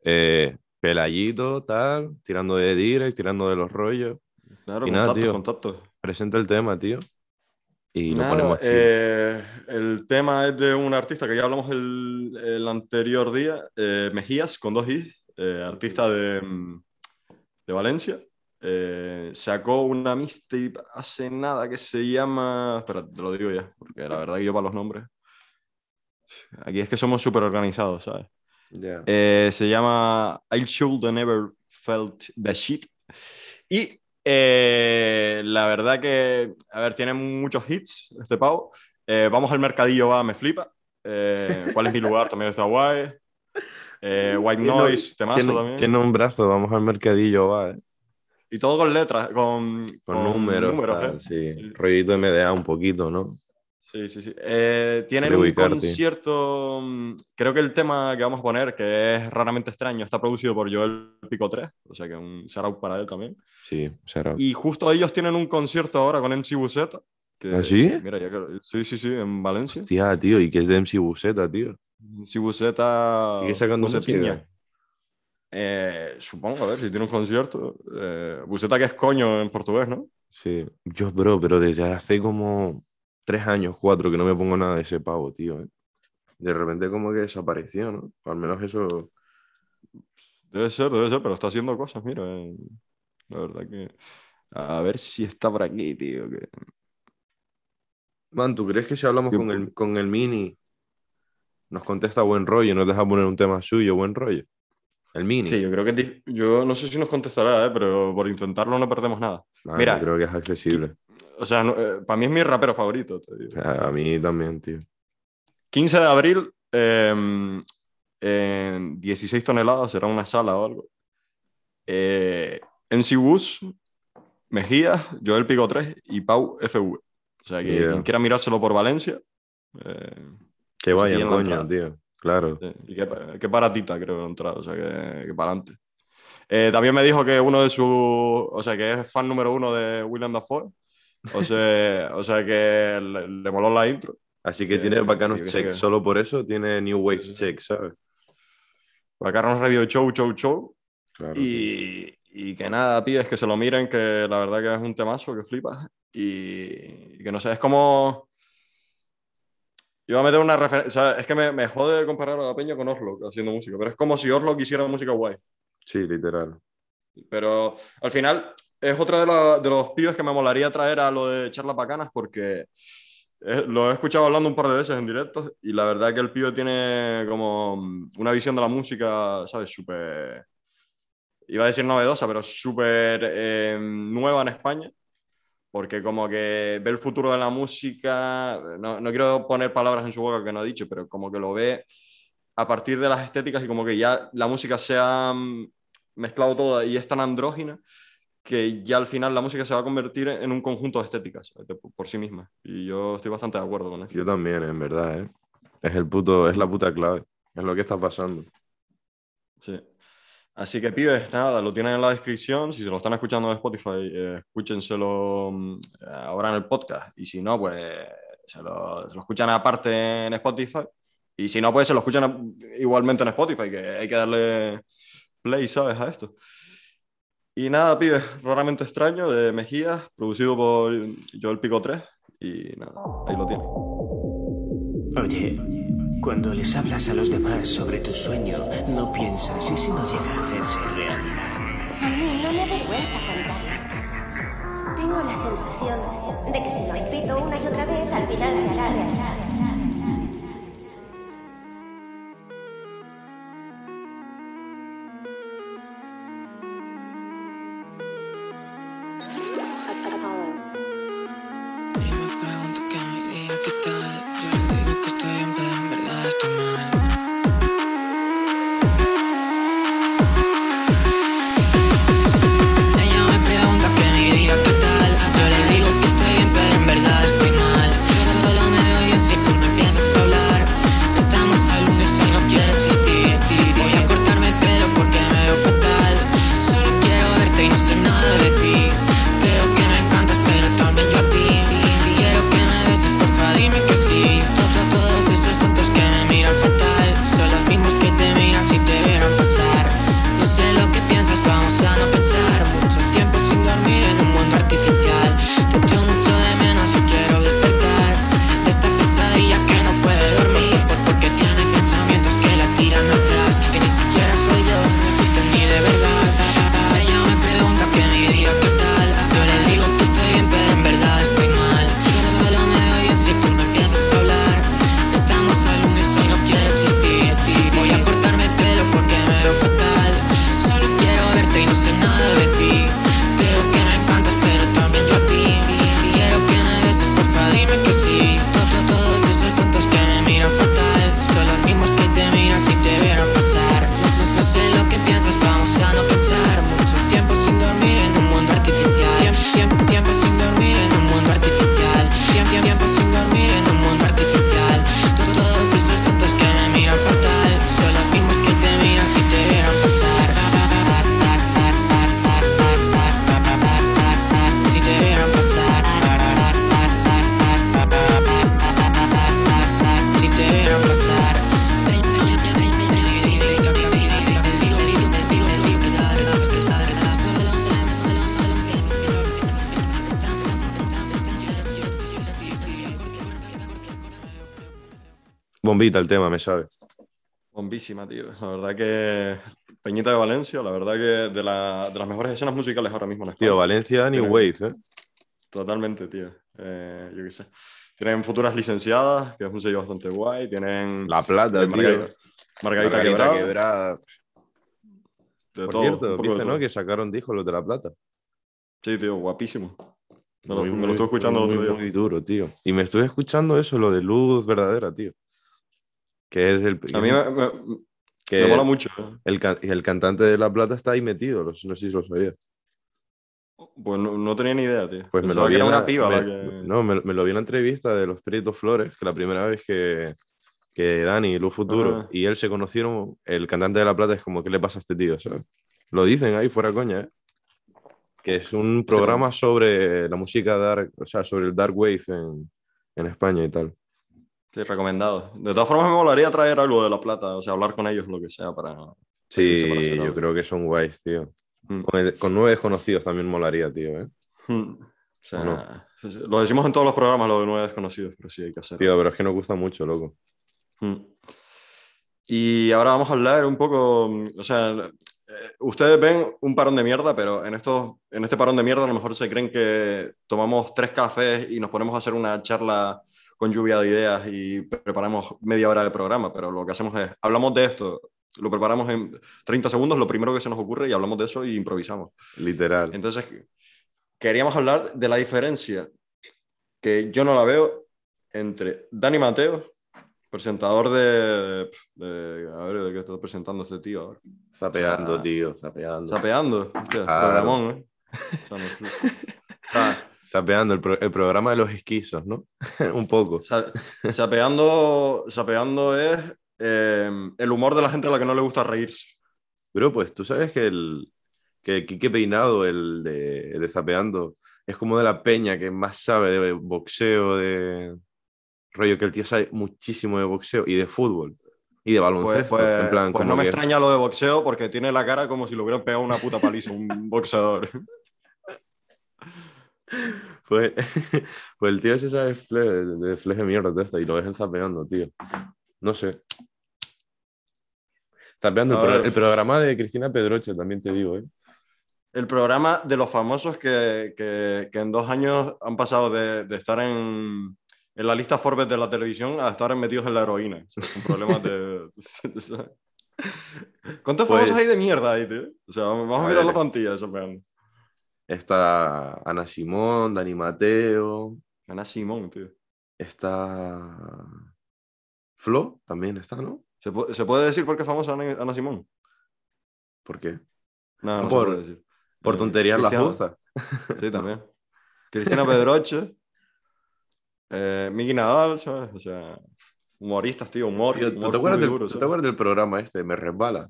eh, Pelayito, tal, tirando de direct, tirando de los rollos, Claro, y nada, contactos, tío. contactos. presenta el tema, tío, y Nada, lo ponemos eh, el tema es de un artista que ya hablamos el, el anterior día, eh, Mejías, con dos i, eh, artista de, mm, de Valencia. Eh, sacó una mixtape hace nada que se llama. Espera, te lo digo ya, porque la verdad que yo para los nombres. Aquí es que somos súper organizados, ¿sabes? Eh, se llama I Should Never Felt the Shit. Y eh, la verdad que, a ver, tiene muchos hits este pavo. Vamos al mercadillo, va, me flipa. ¿Cuál es mi lugar? También está guay. Eh, White Noise, temazo ¿Qué, también. qué nombrazo? Vamos al mercadillo, va, eh. Y todo con letras, con, Con, números, tal, ¿eh? sí. Rollito MDA un poquito, ¿no? Sí, sí, sí. Eh, tienen De un ubicarte. concierto. mm, Creo que el tema que vamos a poner, que es raramente extraño, está producido por Joel Pico 3, o sea que un shout out para él también. Sí, será. Y justo ellos tienen un concierto ahora con MC Buseta. Que, ¿Ah, sí? Mira, ya que- sí, sí, sí, en Valencia. Hostia, tío, y que es de MC tío. MC Buseta. Sigue sacando música. Eh, supongo, a ver, si tiene un concierto. Eh, Buseta que es coño en portugués, ¿no? Sí. Yo, bro, pero desde hace como tres años, cuatro, que no me pongo nada de ese pavo, tío. ¿eh? De repente como que desapareció, ¿no? Al menos eso... Debe ser, debe ser, pero está haciendo cosas, mira. eh, La verdad que. A ver si está por aquí, tío. que- Man, ¿tú crees que si hablamos con el, con el mini nos contesta buen rollo, nos deja poner un tema suyo, buen rollo? El mini. Sí, yo creo que yo no sé si nos contestará, ¿eh? pero por intentarlo no perdemos nada. Man, Mira. yo creo que es accesible. O sea, no- eh, para mí es mi rapero favorito. te digo. A, mí también, tío. 15 de abril, eh, en 16 toneladas, será una sala o algo. Eh, MC Bus, Mejía, Joel Pico 3 y Pau FV. O sea, que Yeah. quien quiera mirárselo por Valencia. Que vayan, coño, tío. Claro. Sí, y qué, qué baratita creo la entrada, o sea que, que para adelante. Eh, también me dijo que uno de sus, o sea que es fan número uno de William Dafoe, o sea, o sea que le, le moló la intro. Así que Eh, tiene bacanos check. que- Solo por eso tiene New Wave Sí, check, ¿sabes? Para Carlos Radio Show, Show, Show. Claro. Y, y que nada, pibes, que se lo miren, que la verdad que es un temazo que flipas. Y, y que no sé, es como... Iba a meter una referencia, es que me, me jode comparar a la peña con Oslo haciendo música, pero es como si Oslo quisiera música guay. Sí, literal. Pero al final es otra de, la- de los pibes que me molaría traer a lo de charlas bacanas porque eh, lo he escuchado hablando un par de veces en directos y la verdad que el pibe tiene como una visión de la música, ¿sabes? Súper, iba a decir novedosa, pero súper eh, nueva en España. Porque como que ve el futuro de la música, no, no quiero poner palabras en su boca que no ha dicho, pero como que lo ve a partir de las estéticas y como que ya la música se ha mm, mezclado toda y es tan andrógina que ya al final la música se va a convertir en un conjunto de estéticas de- por sí misma. Y yo estoy bastante de acuerdo con eso. Yo también, en verdad, ¿eh? Es el puto, es la puta clave. Es lo que está pasando. Sí. Así que pibes, nada, lo tienen en la descripción. Si se lo están escuchando en Spotify, eh, escúchenselo mm, ahora en el podcast. Y si no, pues se lo, escuchan aparte en Spotify. Y si no, pues se lo escuchan igualmente en Spotify, que hay que darle play, ¿sabes? A esto. Y nada, pibes, raramente extraño de Mejías, producido por Joel Pico 3. Y nada, ahí lo tienen. Oye, cuando les hablas a los demás sobre tu sueño, no piensas, ¿y si no llega a hacerse realidad? A mí no me avergüenza cantar. Tengo la sensación de que si lo repito una y otra vez, al final se hará realidad. Bombita el tema, me sabe. Bombísima, tío. La verdad que Peñita de Valencia, la verdad que de, la- de las mejores escenas musicales ahora mismo en España. Tío, Valencia, New Wave, ¿eh? Totalmente, tío. Eh, yo qué sé. Tienen Futuras Licenciadas, que es un sello bastante guay. Tienen La Plata, eh, tío. Margarita, Quebrada, Quebrada. de Por todo, cierto, de viste, ¿no? todo. Que sacaron discos los de La Plata. Sí, tío, guapísimo. Me lo, me muy- lo estuve escuchando el otro día. muy duro, tío. Y me estuve escuchando eso, lo de luz verdadera, tío. Que es el. A mí me, me- que me mola mucho. eh. El, el cantante de La Plata está ahí metido, no sé no sé si lo sabías. Pues no, no tenía ni idea, tío. Pues me lo vi que era en una piba me- la que... No, me, me lo vi en la entrevista de los Peritos Flores, que la primera vez que, que Dani y Luz Futuro Ah. y él se conocieron, el cantante de La Plata es como, ¿qué le pasa a este tío? ¿sabes? Lo dicen ahí fuera coña, ¿eh? Que es un programa sobre la música dark, o sea, sobre el dark wave en, en España y tal. Sí, recomendado. De todas formas, me molaría traer algo de La Plata, o sea, hablar con ellos, lo que sea, para... Sí, yo creo que son guays, tío. Mm. Con, el- con nueve desconocidos también molaría, tío, ¿eh? Hmm. O sea, ¿O no? lo decimos en todos los programas, lo de nueve desconocidos, pero sí hay que hacerlo. Tío, pero es que nos gusta mucho, loco. Mm. Y ahora vamos a hablar un poco, mm, o sea, eh, ustedes ven un parón de mierda, pero en, estos, en este parón de mierda a lo mejor se creen que tomamos tres cafés y nos ponemos a hacer una charla con lluvia de ideas y preparamos media hora de programa, pero lo que hacemos es, hablamos de esto, lo preparamos en 30 segundos, lo primero que se nos ocurre y hablamos de eso y improvisamos. Literal. Entonces, queríamos hablar de la diferencia que yo no la veo entre Dani Mateo, presentador de. de- a ver, ¿de qué está presentando este tío ahora? Zapeando, Ah. tío, zapeando. Zapeando. Hostia, Claro. programón, ¿eh? O sea, no- o sea, Zapeando, el, pro- el programa de los esquizos, ¿no? Un poco. sa- sapeando, sapeando es eh, el humor de la gente a la que no le gusta reírse. Pero pues tú sabes que el que Quique Peinado, el de, de Zapeando, es como de la peña que más sabe de boxeo, de rollo que el tío sabe muchísimo de boxeo y de fútbol y de Pues, baloncesto. pues- en plan, pues no me que- extraña lo de boxeo porque tiene la cara como si le hubieran pegado una puta paliza un boxeador. Pues, pues el tío ese sabe de fleje de mierda de esta y lo ves zapeando, tío. No sé. Zapeando, el, pro- ver. el programa de Cristina Pedroche, también te digo, ¿eh? El programa de los famosos que, que- que en dos años han pasado de, de estar en, en la lista Forbes de la televisión a estar metidos en la heroína. Con problemas de... ¿Cuántos Pues- famosos hay de mierda ahí, tío? O sea, vamos a, A mirar ver. la plantilla. Eso. Está Ana Simón, Dani Mateo, Ana Simón, tío. está Flo, también está, ¿no? ¿Se, se puede decir por qué es famosa Ana, Ana Simón? ¿Por qué? No, no Por- se puede decir. Por Eh, tonterías la Cristina- justa. Sí, también. Cristina Pedroche. Eh, Miki Nadal, ¿sabes? O sea, humoristas, tío, humor. Tío, ¿tú, humor te acuerdas del programa este, Me Resbala?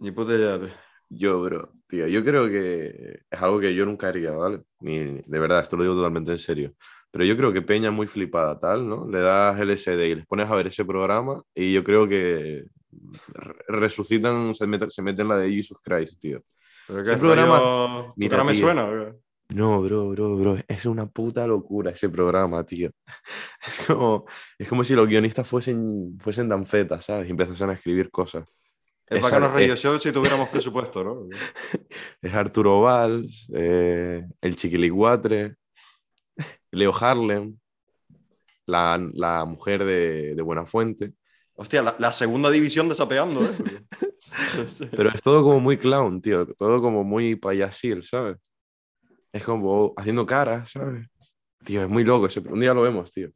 Ni puta idea, tío. Yo, bro, tío, yo creo que es algo que yo nunca haría, ¿vale? Ni, de verdad, esto lo digo totalmente en serio. Pero yo creo que Peña muy flipada, tal, ¿no? Le das LSD y les pones a ver ese programa y yo creo que re- resucitan, se meten, se meten la de Jesus Christ, tío. Pero Ese programa-. ¿Tu Mira, cara me tío. suena? o qué? No, bro, bro, bro, es una puta locura ese programa, tío. Es como, es como si los guionistas fuesen, fuesen tan fetas, ¿sabes? Y empezasen a escribir cosas. Es bacano Radio es- Show si tuviéramos presupuesto, ¿no? Es Arturo Valls, eh, el Chiquilicuatre, Leo Harlem, la, la mujer de, de Buenafuente. Hostia, la, la segunda división de Sapeando, ¿eh? Pero es todo como muy clown, tío. Todo como muy payasil, ¿sabes? Es como haciendo caras, ¿sabes? Tío, es muy loco. ese- Un día lo vemos, tío.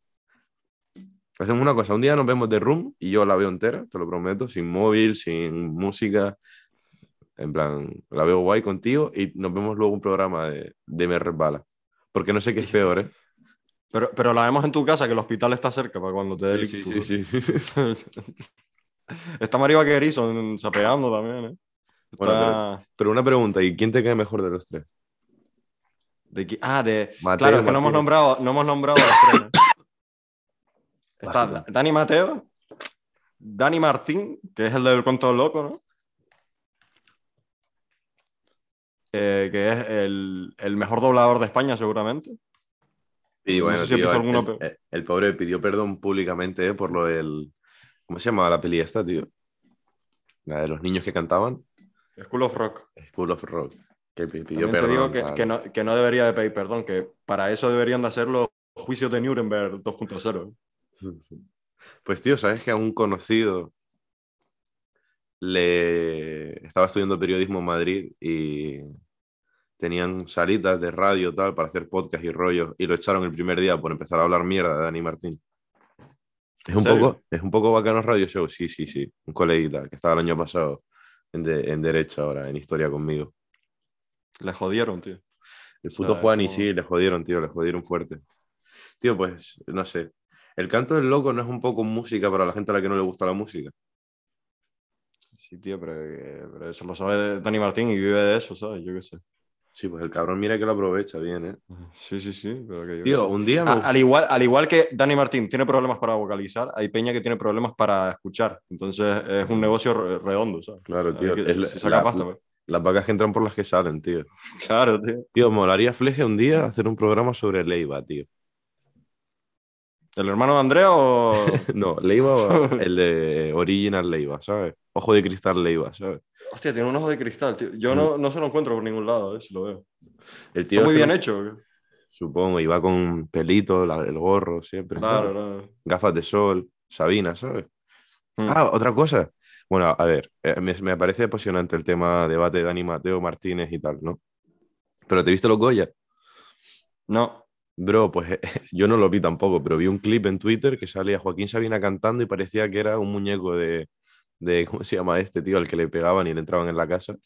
Hacemos una cosa. Un día nos vemos de Room y yo la veo entera, te lo prometo, sin móvil, sin música. En plan, la veo guay contigo y nos vemos luego un programa de, de Me Resbala. Porque no sé qué es peor, ¿eh? Pero, pero la vemos en tu casa, que el hospital está cerca para cuando te dé el Sí, sí, sí. Está María Vaquerizo sapeando también, ¿eh? Está... Bueno, Pero una pregunta, ¿y quién te cae mejor de los tres? de Ah, de... Mateo, claro, es que no hemos nombrado, no hemos nombrado a los tres. Está. Dani Mateo, Dani Martín, que es el del cuento loco, ¿no? Eh, que es el, el mejor doblador de España, seguramente. Y No bueno, sé si he tío, visto el, alguno el- el pobre pidió perdón públicamente eh, por lo del... ¿Cómo se llamaba la peli esta, tío? La de los niños que cantaban. School of Rock. School of Rock. Que pi- pidió También te perdón. digo que, tal. que no, que no debería de pedir perdón, que para eso deberían de hacerlo juicios de Nuremberg 2.0. Pues tío, ¿sabes que a un conocido le estaba estudiando periodismo en Madrid y tenían salitas de radio tal para hacer podcast y rollos y lo echaron el primer día por empezar a hablar mierda de Dani Martín. Es ¿En un poco, es un poco bacano Radio Show, sí, sí, sí. Un coleguita que estaba el año pasado en, de- en Derecho ahora, en Historia conmigo. Le jodieron, tío. El O puto sea, Juan y sí, le jodieron, tío, le jodieron fuerte. Tío, pues, no sé. El canto del loco no es un poco música para la gente a la que no le gusta la música. Sí, tío, pero, eh, pero eso lo sabe Dani Martín y vive de eso, ¿sabes? Yo qué sé. Sí, pues el cabrón mira que lo aprovecha bien, ¿eh? Sí, sí, sí. Pero que yo qué Tío, un día me A- gustó- al, igual, al igual que Dani Martín tiene problemas para vocalizar, hay Peña que tiene problemas para escuchar. Entonces es un negocio re- redondo, ¿sabes? Claro, tío, que- es se saca la- pasta, pues. las vacas que entran por las que salen, tío. Claro, tío. Tío, molaría Fleje un día hacer un programa sobre Leiva, tío. ¿El hermano de Andrea o...? No, Leiva, o el de Original Leiva, ¿sabes? Ojo de cristal Leiva, ¿sabes? Hostia, tiene un ojo de cristal, tío. Yo no, no se lo encuentro por ningún lado, eh, si lo veo. El tío Está muy bien hecho. Supongo, y va con pelito, la- el gorro, siempre. Claro, ¿sabes? claro. Gafas de sol, Sabina, ¿sabes? Mm. Ah, otra cosa. Bueno, a ver, eh, me, me parece apasionante el tema debate de Dani Mateo Martínez y tal, ¿no? Pero ¿te viste los Goya? No. Bro, pues eh, yo no lo vi tampoco, pero vi un clip en Twitter que salía Joaquín Sabina cantando y parecía que era un muñeco de, de ¿cómo se llama este, tío? Al que le pegaban y le entraban en la casa.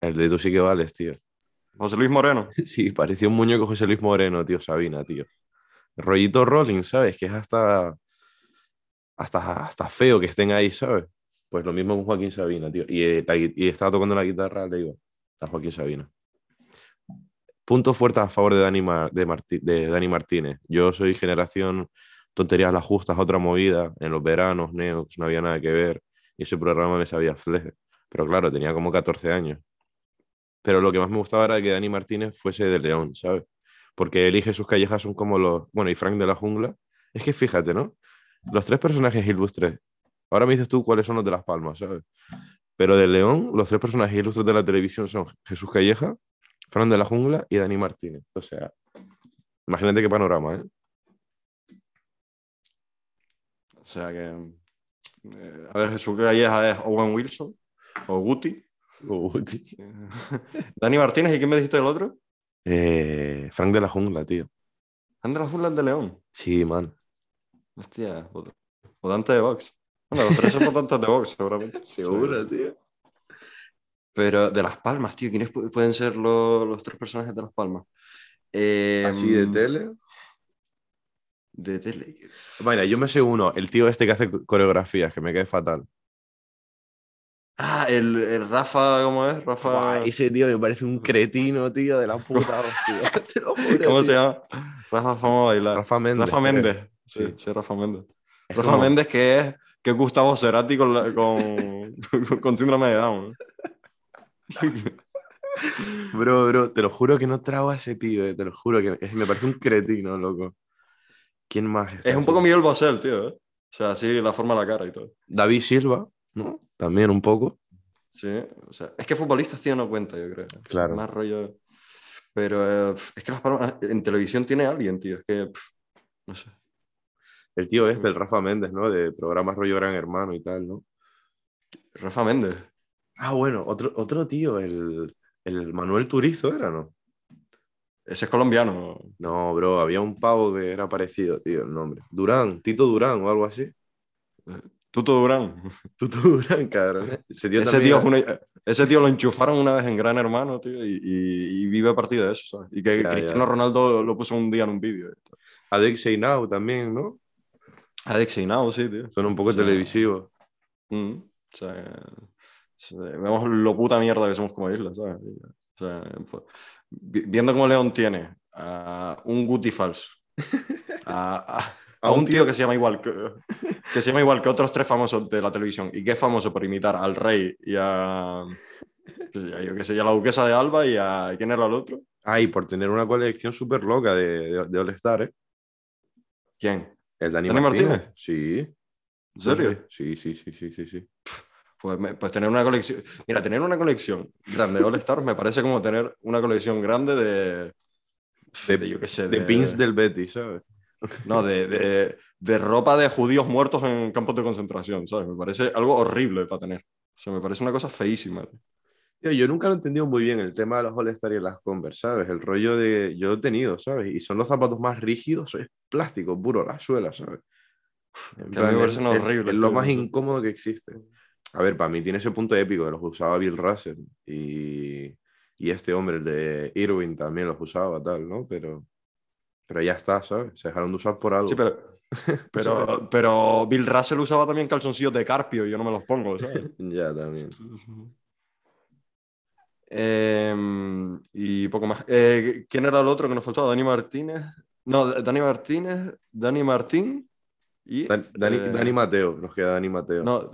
El de tú sí que vales, tío. José Luis Moreno. Sí, parecía un muñeco José Luis Moreno, tío, Sabina, tío. Rollito Rolling, ¿sabes? Que es hasta, hasta, hasta feo que estén ahí, ¿sabes? Pues lo mismo con Joaquín Sabina, tío. Y, eh, la y estaba tocando la guitarra, le digo, a Joaquín Sabina. Punto fuerte a favor de Dani, de, Martí- de Dani Martínez. Yo soy generación tonterías las justas, otra movida. En los veranos, Neox, no había nada que ver. Y ese programa me sabía fleje. Pero claro, tenía como 14 años. Pero lo que más me gustaba era que Dani Martínez fuese de León, ¿sabes? Porque elige sus callejas son como los. Bueno, y Frank de la Jungla. Es que fíjate, ¿no? Los tres personajes ilustres. Ahora me dices tú cuáles son los de Las Palmas, ¿sabes? Pero de León, los tres personajes ilustres de la televisión son Jesús Calleja, Fran de la Jungla y Dani Martínez. O sea, imagínate qué panorama, ¿eh? O sea que... eh, a ver, Jesús Calleja es Owen Wilson o Guti. Uy, Dani Martínez, ¿y quién me dijiste el otro? Eh, Frank de la Jungla, tío. Anda las Junglas de León. Sí, man. Hostia, vot- votante de Vox. Bueno, los tres son votantes de Vox, seguramente. tío. Pero de Las Palmas, tío, ¿quiénes pu- pueden ser los, los tres personajes de Las Palmas? Eh, Así de tele. De tele. Vaya, yo me sé uno, el tío este que hace co- coreografías, que me cae fatal. Ah, el, el Rafa, ¿cómo es? Rafa. Ese tío me parece un cretino, tío, de la puta hostia. Te lo juro, ¿Cómo tío. se llama? Rafa Fama Bailar. Rafa Méndez. Rafa. Méndez. Sí, Sí. sí, Rafa Méndez. Es Rafa como- Méndez, que es, que es Gustavo Cerati con, la- con, con síndrome de Down. Bro, bro, te lo juro que no trago a ese pibe, te lo juro que es- me parece un cretino, loco. ¿Quién más? está Es un así? poco Miguel Bosé, tío. ¿eh? O sea, así la forma de la cara y todo. David Silva, ¿no? También un poco. Sí, o sea, es que futbolistas, tío, no cuenta, yo creo. Claro. Más rollo. Pero eh, es que las palmas, en televisión tiene alguien, tío. Es que, pff, no sé. El tío este, el Rafa Méndez, ¿no? De programas rollo Gran Hermano y tal, ¿no? Rafa Méndez. Ah, bueno, otro, otro tío, el, el Manuel Turizo era, ¿no? Ese es colombiano. No, bro, había un pavo que era parecido, tío, el nombre. Durán, Tito Durán o algo así. Tuto Durán. Tito Durán, cabrón. Ese tío, Ese tío, una- ese tío lo enchufaron una vez en Gran Hermano, tío, y, y- y vive a partir de eso, ¿sabes? Y que Ya, Cristiano ya. Ronaldo lo puso un día en un vídeo. Alex Seinau también, ¿no? Alex Inao, sí, tío. Son un poco O sea, televisivos. Mm, o sea, vemos lo puta mierda que somos como isla, ¿sabes? O sea, pues, vi- viendo cómo León tiene a un Guti falso, a, a- a un tío que se llama igual que, que se llama igual que otros tres famosos de la televisión y que es famoso por imitar al rey y a, yo qué sé, a la duquesa de Alba y a ¿quién era el otro? Ah, y por tener una colección súper loca de, de, de All-Star, ¿eh? ¿Quién? El Dani, ¿Dani Martínez. Martínez? Sí. ¿En serio? Sí, sí, sí, sí, sí, sí. Pues, me- pues tener una colección. Mira, tener una colección grande de All Stars me parece como tener una colección grande de, De, de, yo qué sé, de pins del Betis, ¿sabes? No, de, de, de ropa de judíos muertos en campos de concentración, ¿sabes? Me parece algo horrible para tener. O sea, me parece una cosa feísima. Tío, yo nunca lo he entendido muy bien el tema de los All-Star y las Converse, ¿sabes? El rollo de. Yo lo he tenido, ¿sabes? Y son los zapatos más rígidos, es plástico puro, la suela, ¿sabes? En mí me parecen es- es- horribles, Es lo más incómodo que existe. A ver, para mí tiene ese punto épico de los usaba Bill Russell y, y este hombre, el de Irwin, también los usaba, tal, ¿no? Pero, pero ya está, ¿sabes? Se dejaron de usar por algo. Sí, pero, pero, pero Bill Russell usaba también calzoncillos de carpio y yo no me los pongo, ¿sabes? Ya, también. Em, y poco más. Eh, ¿Quién era el otro que nos faltaba? Dani Martínez. No, Dani Martínez, Dani Martín y. Dan- Dani, eh, Dani Mateo, nos queda Dani Mateo. No,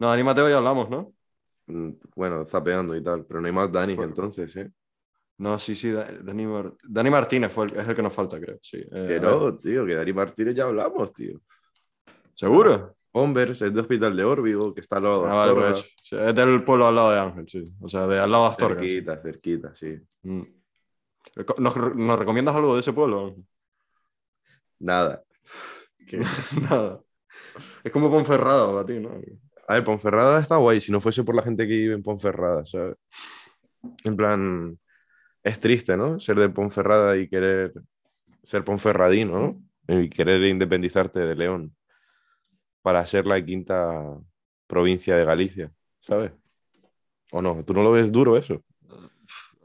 no, Dani Mateo ya hablamos, ¿no? Mm, Bueno, zapeando y tal, pero no hay más Dani Bueno. entonces, ¿eh? No, sí, sí, Da- Dani, Mar- Dani Martínez fue el- es el que nos falta, creo. Sí. Eh, Que no, tío, que Dani Martínez ya hablamos, tío. ¿Seguro? Converse, es de Hospital de Órbigo, que está al lado de Ah, vale, Astorga. pues, sí, es del pueblo al lado de Ángel, sí. O sea, de al lado de Astorga. sí. Cerquita, cerquita, sí. Mm. ¿Nos, nos recomiendas algo de ese pueblo? Ángel? Nada. Nada. Es como Ponferrada para ti, ¿no? A ver, Ponferrada está guay, si no fuese por la gente que vive en Ponferrada, ¿sabes? En plan, es triste, ¿no? Ser de Ponferrada y querer ser ponferradino, ¿no? Y querer independizarte de León para ser la quinta provincia de Galicia, ¿sabes? ¿O no? ¿Tú no lo ves duro eso?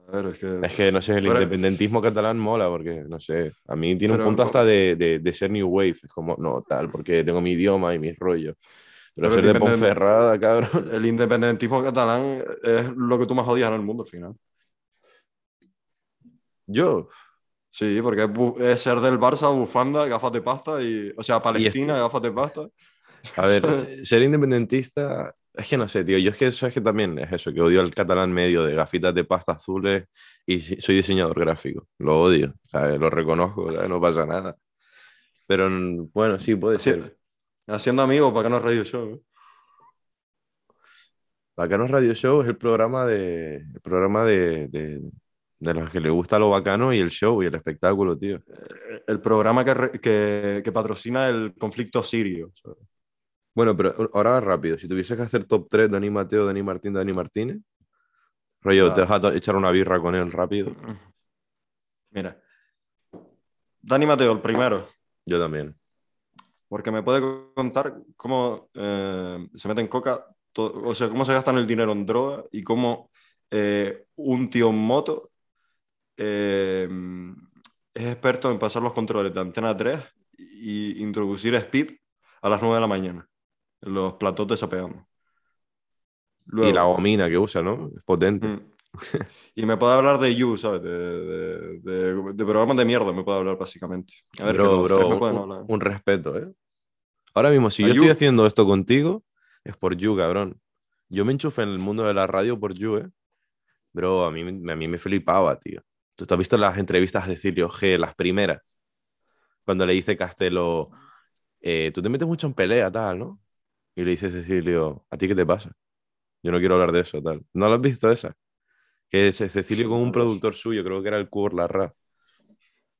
A ver, es que... Es que, no sé, el Pero- independentismo catalán mola porque, no sé, a mí tiene un Pero- punto hasta de, de, de ser New Wave, es como, no, tal, porque tengo mi idioma y mis rollos. Pero, Pero ser de Ponferrada, cabrón. El independentismo catalán es lo que tú más odias en el mundo al final. Yo, Sí, porque es, ser del Barça, bufanda, gafas de pasta y... O sea, Palestina, gafas de pasta. a ver, se- ser independentista, es que no sé, tío, yo es que eso es que también es eso, que odio el catalán medio de gafitas de pasta azules y soy diseñador gráfico, lo odio, ¿sabes? Lo reconozco, ¿sabes? No pasa nada. Pero bueno, sí, puede Sí, ser. Haciendo amigos no radio show. ¿eh? Bacanos Radio Show es el programa de, el programa de, de, de los que le gusta lo bacano y el show y el espectáculo, tío. El programa que, que, que patrocina el conflicto sirio. ¿sabes? Bueno, pero ahora rápido, si tuvieses que hacer top 3, Dani Mateo, Dani Martín, Dani Martínez, rollo, te vas a echar una birra con él rápido. Mira. Dani Mateo, el primero. Yo también. Porque me puede contar cómo eh, se mete en coca, o sea, cómo se gastan el dinero en droga y cómo eh, un tío en moto eh, es experto en pasar los controles de Antena 3 y introducir speed a las 9 de la mañana los platos de Sapeando. Y la gomina que usa, ¿no? Es potente. Mm. Y me puede hablar de You, ¿sabes? De, de, de- de programas de mierda me puede hablar básicamente. A ver, bro, me un, pueden un- hablar. un respeto, ¿eh? Ahora mismo, si ¿A yo You? estoy haciendo esto contigo, es por You, cabrón. Yo me enchufé en el mundo de la radio por You, ¿eh? Bro, a mí, me- a mí me flipaba, tío. ¿Tú te has visto las entrevistas de Cecilio G, las primeras? Cuando le dice Castelo, eh, tú te metes mucho en pelea, tal, ¿no? Y le dice Cecilio, ¿a ti qué te pasa? Yo no quiero hablar de eso, tal. ¿No lo has visto esa? Que es Cecilio con un productor suyo, creo que era el Cubor Larraz.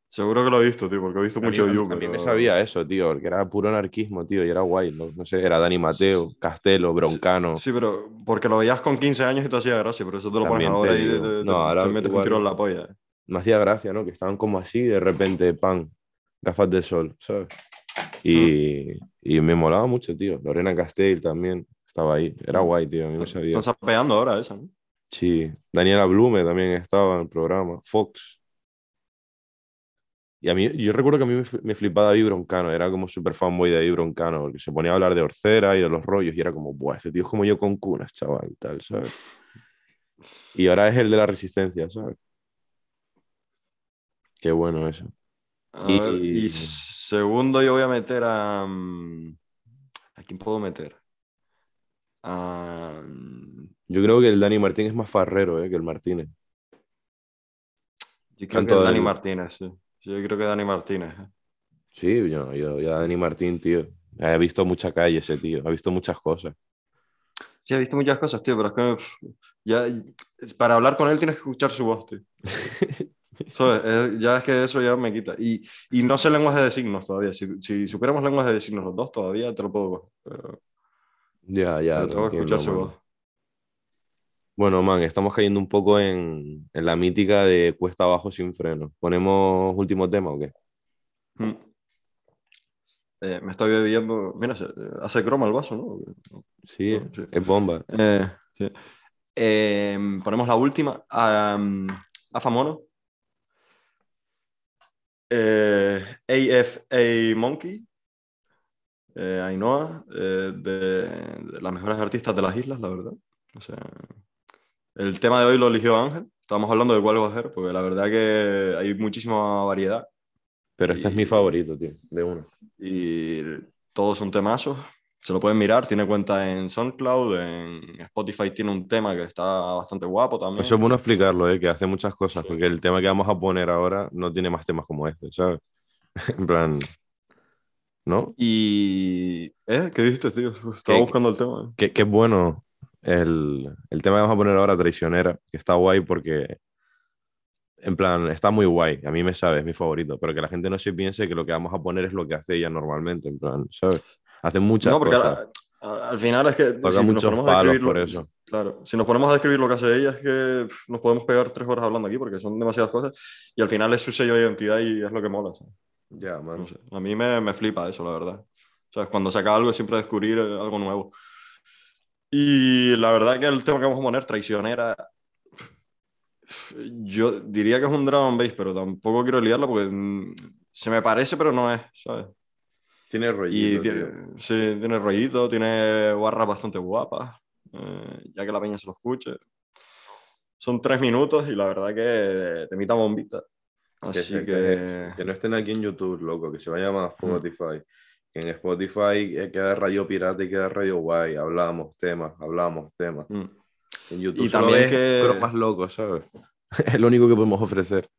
Seguro que lo he visto, tío, porque he visto A mucho mí- a mí pero- me sabía eso, tío, que era puro anarquismo, tío, y era guay, no, no sé, era Dani Mateo, Castelo, Broncano. Sí, pero porque lo veías con 15 años y te hacía gracia, pero eso te lo pones También ahora y te, te- No, te ahora metes un igual tiro en la polla. eh. Me hacía gracia, ¿no? Que estaban como así, de repente, pan, gafas de sol, ¿sabes? Y, Mm. y me molaba mucho, tío. Lorena Castell también estaba ahí, era Mm. guay, tío, a mí me sabía. Están sapeando ahora esa, ¿no? Sí, Daniela Blume también estaba en el programa, Fox. Y a mí, yo recuerdo que a mí me, fl- me flipaba David Broncano, era como súper fanboy de David Broncano, porque se ponía a hablar de Orcera y de los rollos, y era como, buah, ese tío es como yo con cunas, chaval, y tal, ¿sabes? Y ahora es el de la resistencia, ¿sabes? Qué bueno eso. A Y- ver, y segundo yo voy a meter a... mm, ¿A quién puedo meter? A... mm, Yo creo que el Dani Martín es más farrero, ¿eh? que el Martínez. Yo creo Tanto que Dani el- Martínez, sí. Yo creo que Dani Martínez. eh. Sí, yo, yo, yo Dani Martín, tío. He visto mucha calle ese tío, ha visto muchas cosas. Sí, he visto muchas cosas, tío, pero es que pff, ya, para hablar con él tienes que escuchar su voz, tío. Eh, ya es que eso ya me quita. Y, y no sé lenguaje de signos todavía. Si, si supiéramos lenguaje de signos los dos, todavía te lo puedo. Pero, Ya, ya. pero te tengo que escuchar su voz. Bueno, man, estamos cayendo un poco en, en la mítica de cuesta abajo sin freno. ¿Ponemos último tema o qué? Mm. Eh, me estoy bebiendo. Mira, hace croma el vaso, ¿no? Sí, Sí. es bomba. Eh, sí. Eh, ponemos la última. Um, Afamono. Eh, AFA Monkey. Eh, Ainhoa, eh, de, de las mejores artistas de las islas, la verdad. O sea, el tema de hoy lo eligió Ángel. Estábamos hablando de cuál va a hacer, porque la verdad que hay muchísima variedad Pero este es Y- mi favorito, tío, de uno. y todos son temazos. Se lo pueden mirar, tiene cuenta en SoundCloud, en Spotify tiene un tema que está bastante guapo también. Eso es bueno explicarlo, ¿eh? que hace muchas cosas, porque el tema que vamos a poner ahora no tiene más temas como este, ¿sabes? En plan, ¿no? Y... ¿Eh? ¿Qué dijiste, tío? Estaba ¿Qué- buscando el tema. Qué, qué bueno el, el tema que vamos a poner ahora, Traicionera, que está guay porque, en plan, está muy guay. A mí me sabe, es mi favorito, pero que la gente no se piense que lo que vamos a poner es lo que hace ella normalmente, en plan, ¿sabes? Hace muchas No, porque cosas. a- a- al final es que... Toca si nos muchos ponemos a palos por eso. Claro, si nos ponemos a describir lo que hace ella es que pff, nos podemos pegar tres horas hablando aquí porque son demasiadas cosas y al final es su sello de identidad y es lo que mola. ¿sabes? Ya, man. No sé, a mí me, me flipa eso, la verdad. O sea, cuando saca algo es siempre descubrir algo nuevo. Y la verdad que el tema que vamos a poner, Traicionera, yo diría que es un drum and bass, pero tampoco quiero liarla porque mm, se me parece, pero no es, ¿sabes? Tiene Y rollito, tiene, tío. sí, tiene rollito, tiene barras bastante guapas, eh, ya que la peña se lo escuche. Son tres minutos y la verdad que te mita bombita. Que Así se- que... Que no estén aquí en YouTube, loco, que se vayan a Mm. Spotify. Que en Spotify eh, queda Radio Pirata y queda Radio Guay. Hablamos temas, hablamos temas. mm. En YouTube Y solo también que- cromas locos, ¿sabes? es lo único que podemos ofrecer.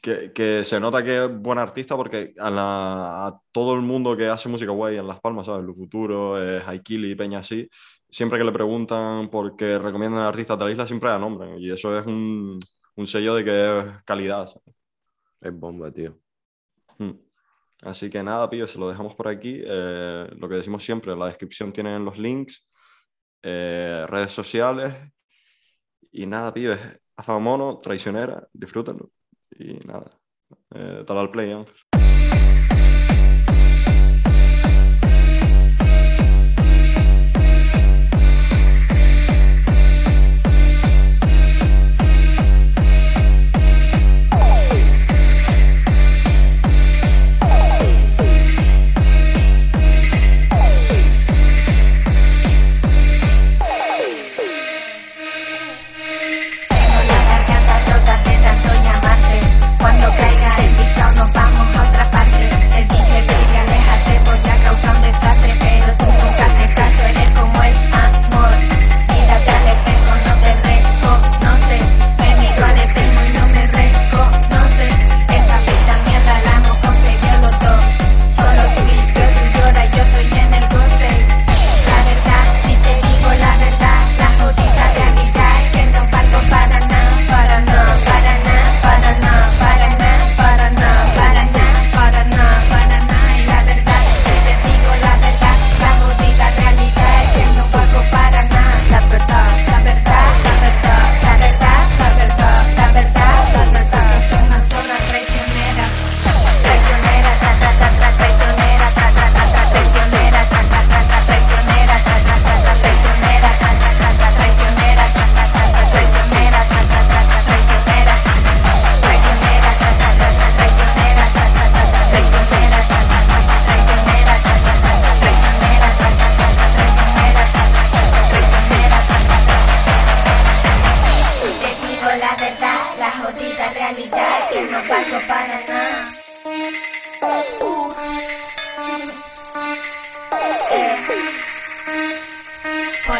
Que, que se nota que es buen artista porque a, la- a todo el mundo que hace música guay en Las Palmas, ¿sabes? Lu Futuro, eh, Haikili Peña así, siempre que le preguntan por qué recomiendan artistas de la isla, siempre la nombran. Y eso es un, un sello de que es calidad. ¿sabes? Es bomba, tío. Mm. Así que nada, pillo, se lo dejamos por aquí. Eh, lo que decimos siempre, en la descripción tienen los links, eh, redes sociales. Y nada, pibes, Afamono, traicionera, disfrútenlo. Y nada, eh, tal al play.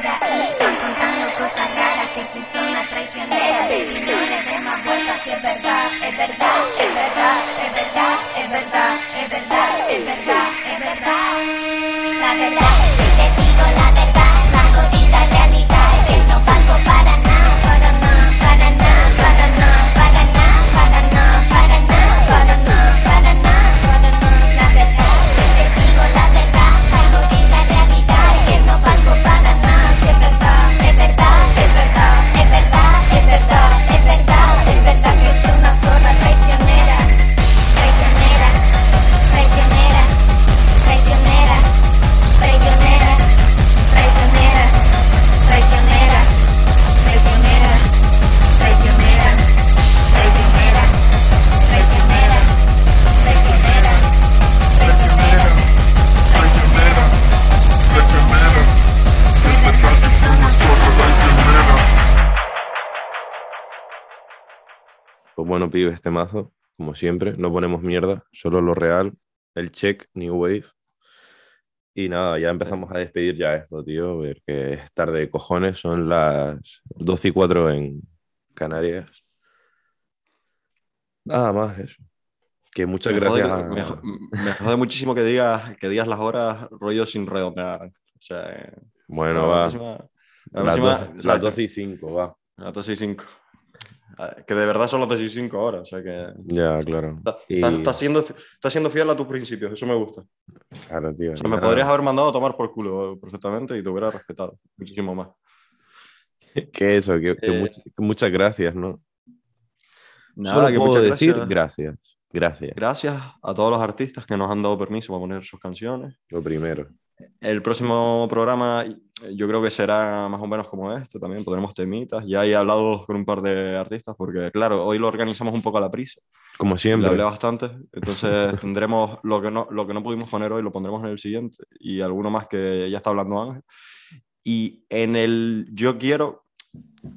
Ahí están contando cosas raras que si son una traicionera Baby, no le des más vueltas si es verdad Es verdad, es verdad, es verdad, es verdad, es verdad, es verdad, es verdad La verdad, si te digo la verdad La jodida realidad es que no valgo para nada pibe, este mazo, como siempre, no ponemos mierda, solo lo real, el check, New Wave. Y nada, ya empezamos a despedir ya esto, tío, porque es tarde de cojones, son las 12 y 4 en Canarias. Nada más eso. Que muchas Me gracias. jode, me me jode muchísimo que digas, que digas las horas rollo sin redondear. O sea, Bueno, la va. próxima- la Las próxima- 12, o sea, las 12 y 5, va. Las 12 y 5. Que de verdad son las 12 y 5 ahora. O sea que. Ya, claro. Estás Y- está, está siendo, está siendo fiel a tus principios, eso me gusta. Claro, tío. O sea, y me nada. podrías haber mandado a tomar por culo perfectamente y te hubiera respetado muchísimo más. Que eso, que, que Eh, much- muchas gracias, ¿no? Nada, Solo que puedo decir gracias. gracias. Gracias. Gracias a todos los artistas que nos han dado permiso para poner sus canciones. Lo primero. El próximo programa yo creo que será más o menos como este, también podremos temitas. Ya he hablado con un par de artistas porque, claro, hoy lo organizamos un poco a la prisa. Como Le siempre. hablé bastante, entonces tendremos lo que, no, lo que no pudimos poner hoy, lo pondremos en el siguiente y alguno más que ya está hablando Ángel. Y en el yo quiero,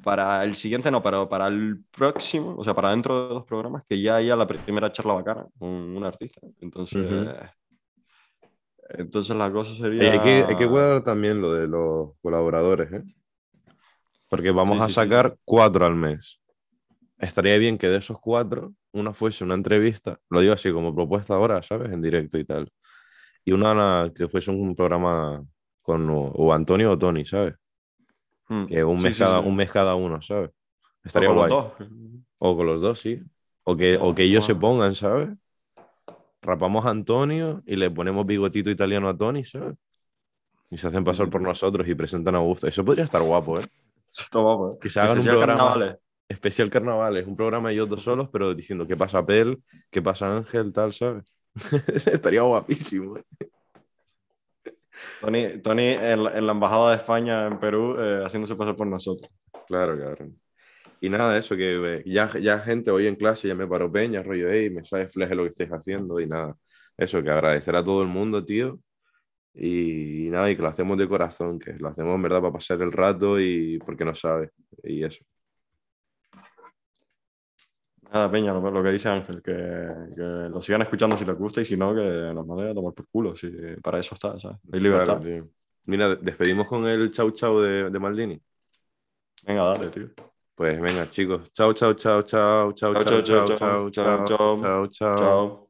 para el siguiente no, pero para el próximo, o sea, para dentro de dos programas, que ya haya la primera charla bacana con un artista. Entonces. Entonces la cosa sería... Hay que, hay que cuidar también lo de los colaboradores, ¿eh? Porque vamos Sí, a sí, sí, sacar cuatro al mes. Estaría bien que de esos cuatro, una fuese una entrevista, lo digo así como propuesta ahora, ¿sabes? En directo y tal. Y una que fuese un programa con o, o Antonio o Tony, ¿sabes? Mm. Que un Sí, mes, sí, cada, sí. un mes cada uno, ¿sabes? O Estaría con los guay. dos. O con los dos, sí. O que, o que ellos se pongan, ¿sabes? Rapamos a Antonio y le ponemos bigotito italiano a Tony, ¿sabes? Y se hacen pasar por nosotros y presentan a gusto. Eso podría estar guapo, ¿eh? Eso está guapo, ¿eh? Que se hagan un Especial programa carnavales. especial carnavales, un programa ellos dos solos, pero diciendo qué pasa Pel, qué pasa Ángel, tal, ¿sabes? Estaría guapísimo. ¿eh? Tony, Tony en, la, en la Embajada de España en Perú eh, haciéndose pasar por nosotros. Claro, cabrón. Y nada, eso que eh, ya, ya gente hoy en clase ya me paró peña, rollo, hey, me sabes fleje lo que estáis haciendo y nada. Eso, que agradecer a todo el mundo, tío. Y, nada, y que lo hacemos de corazón, que lo hacemos en verdad para pasar el rato y porque no sabe. Y eso. Nada, Peña, lo, lo que dice Ángel, que, que lo sigan escuchando si les gusta y si no, que nos manden a tomar por culo. Si, para eso está, ¿sabes? Hay libertad. Claro. Mira, despedimos con el chau chau de, de Maldini. Venga, dale, tío. Pues venga, chicos. Chao, chao, chao, chao, chao, Chao, chao, chao, chao, chao, chao, chao.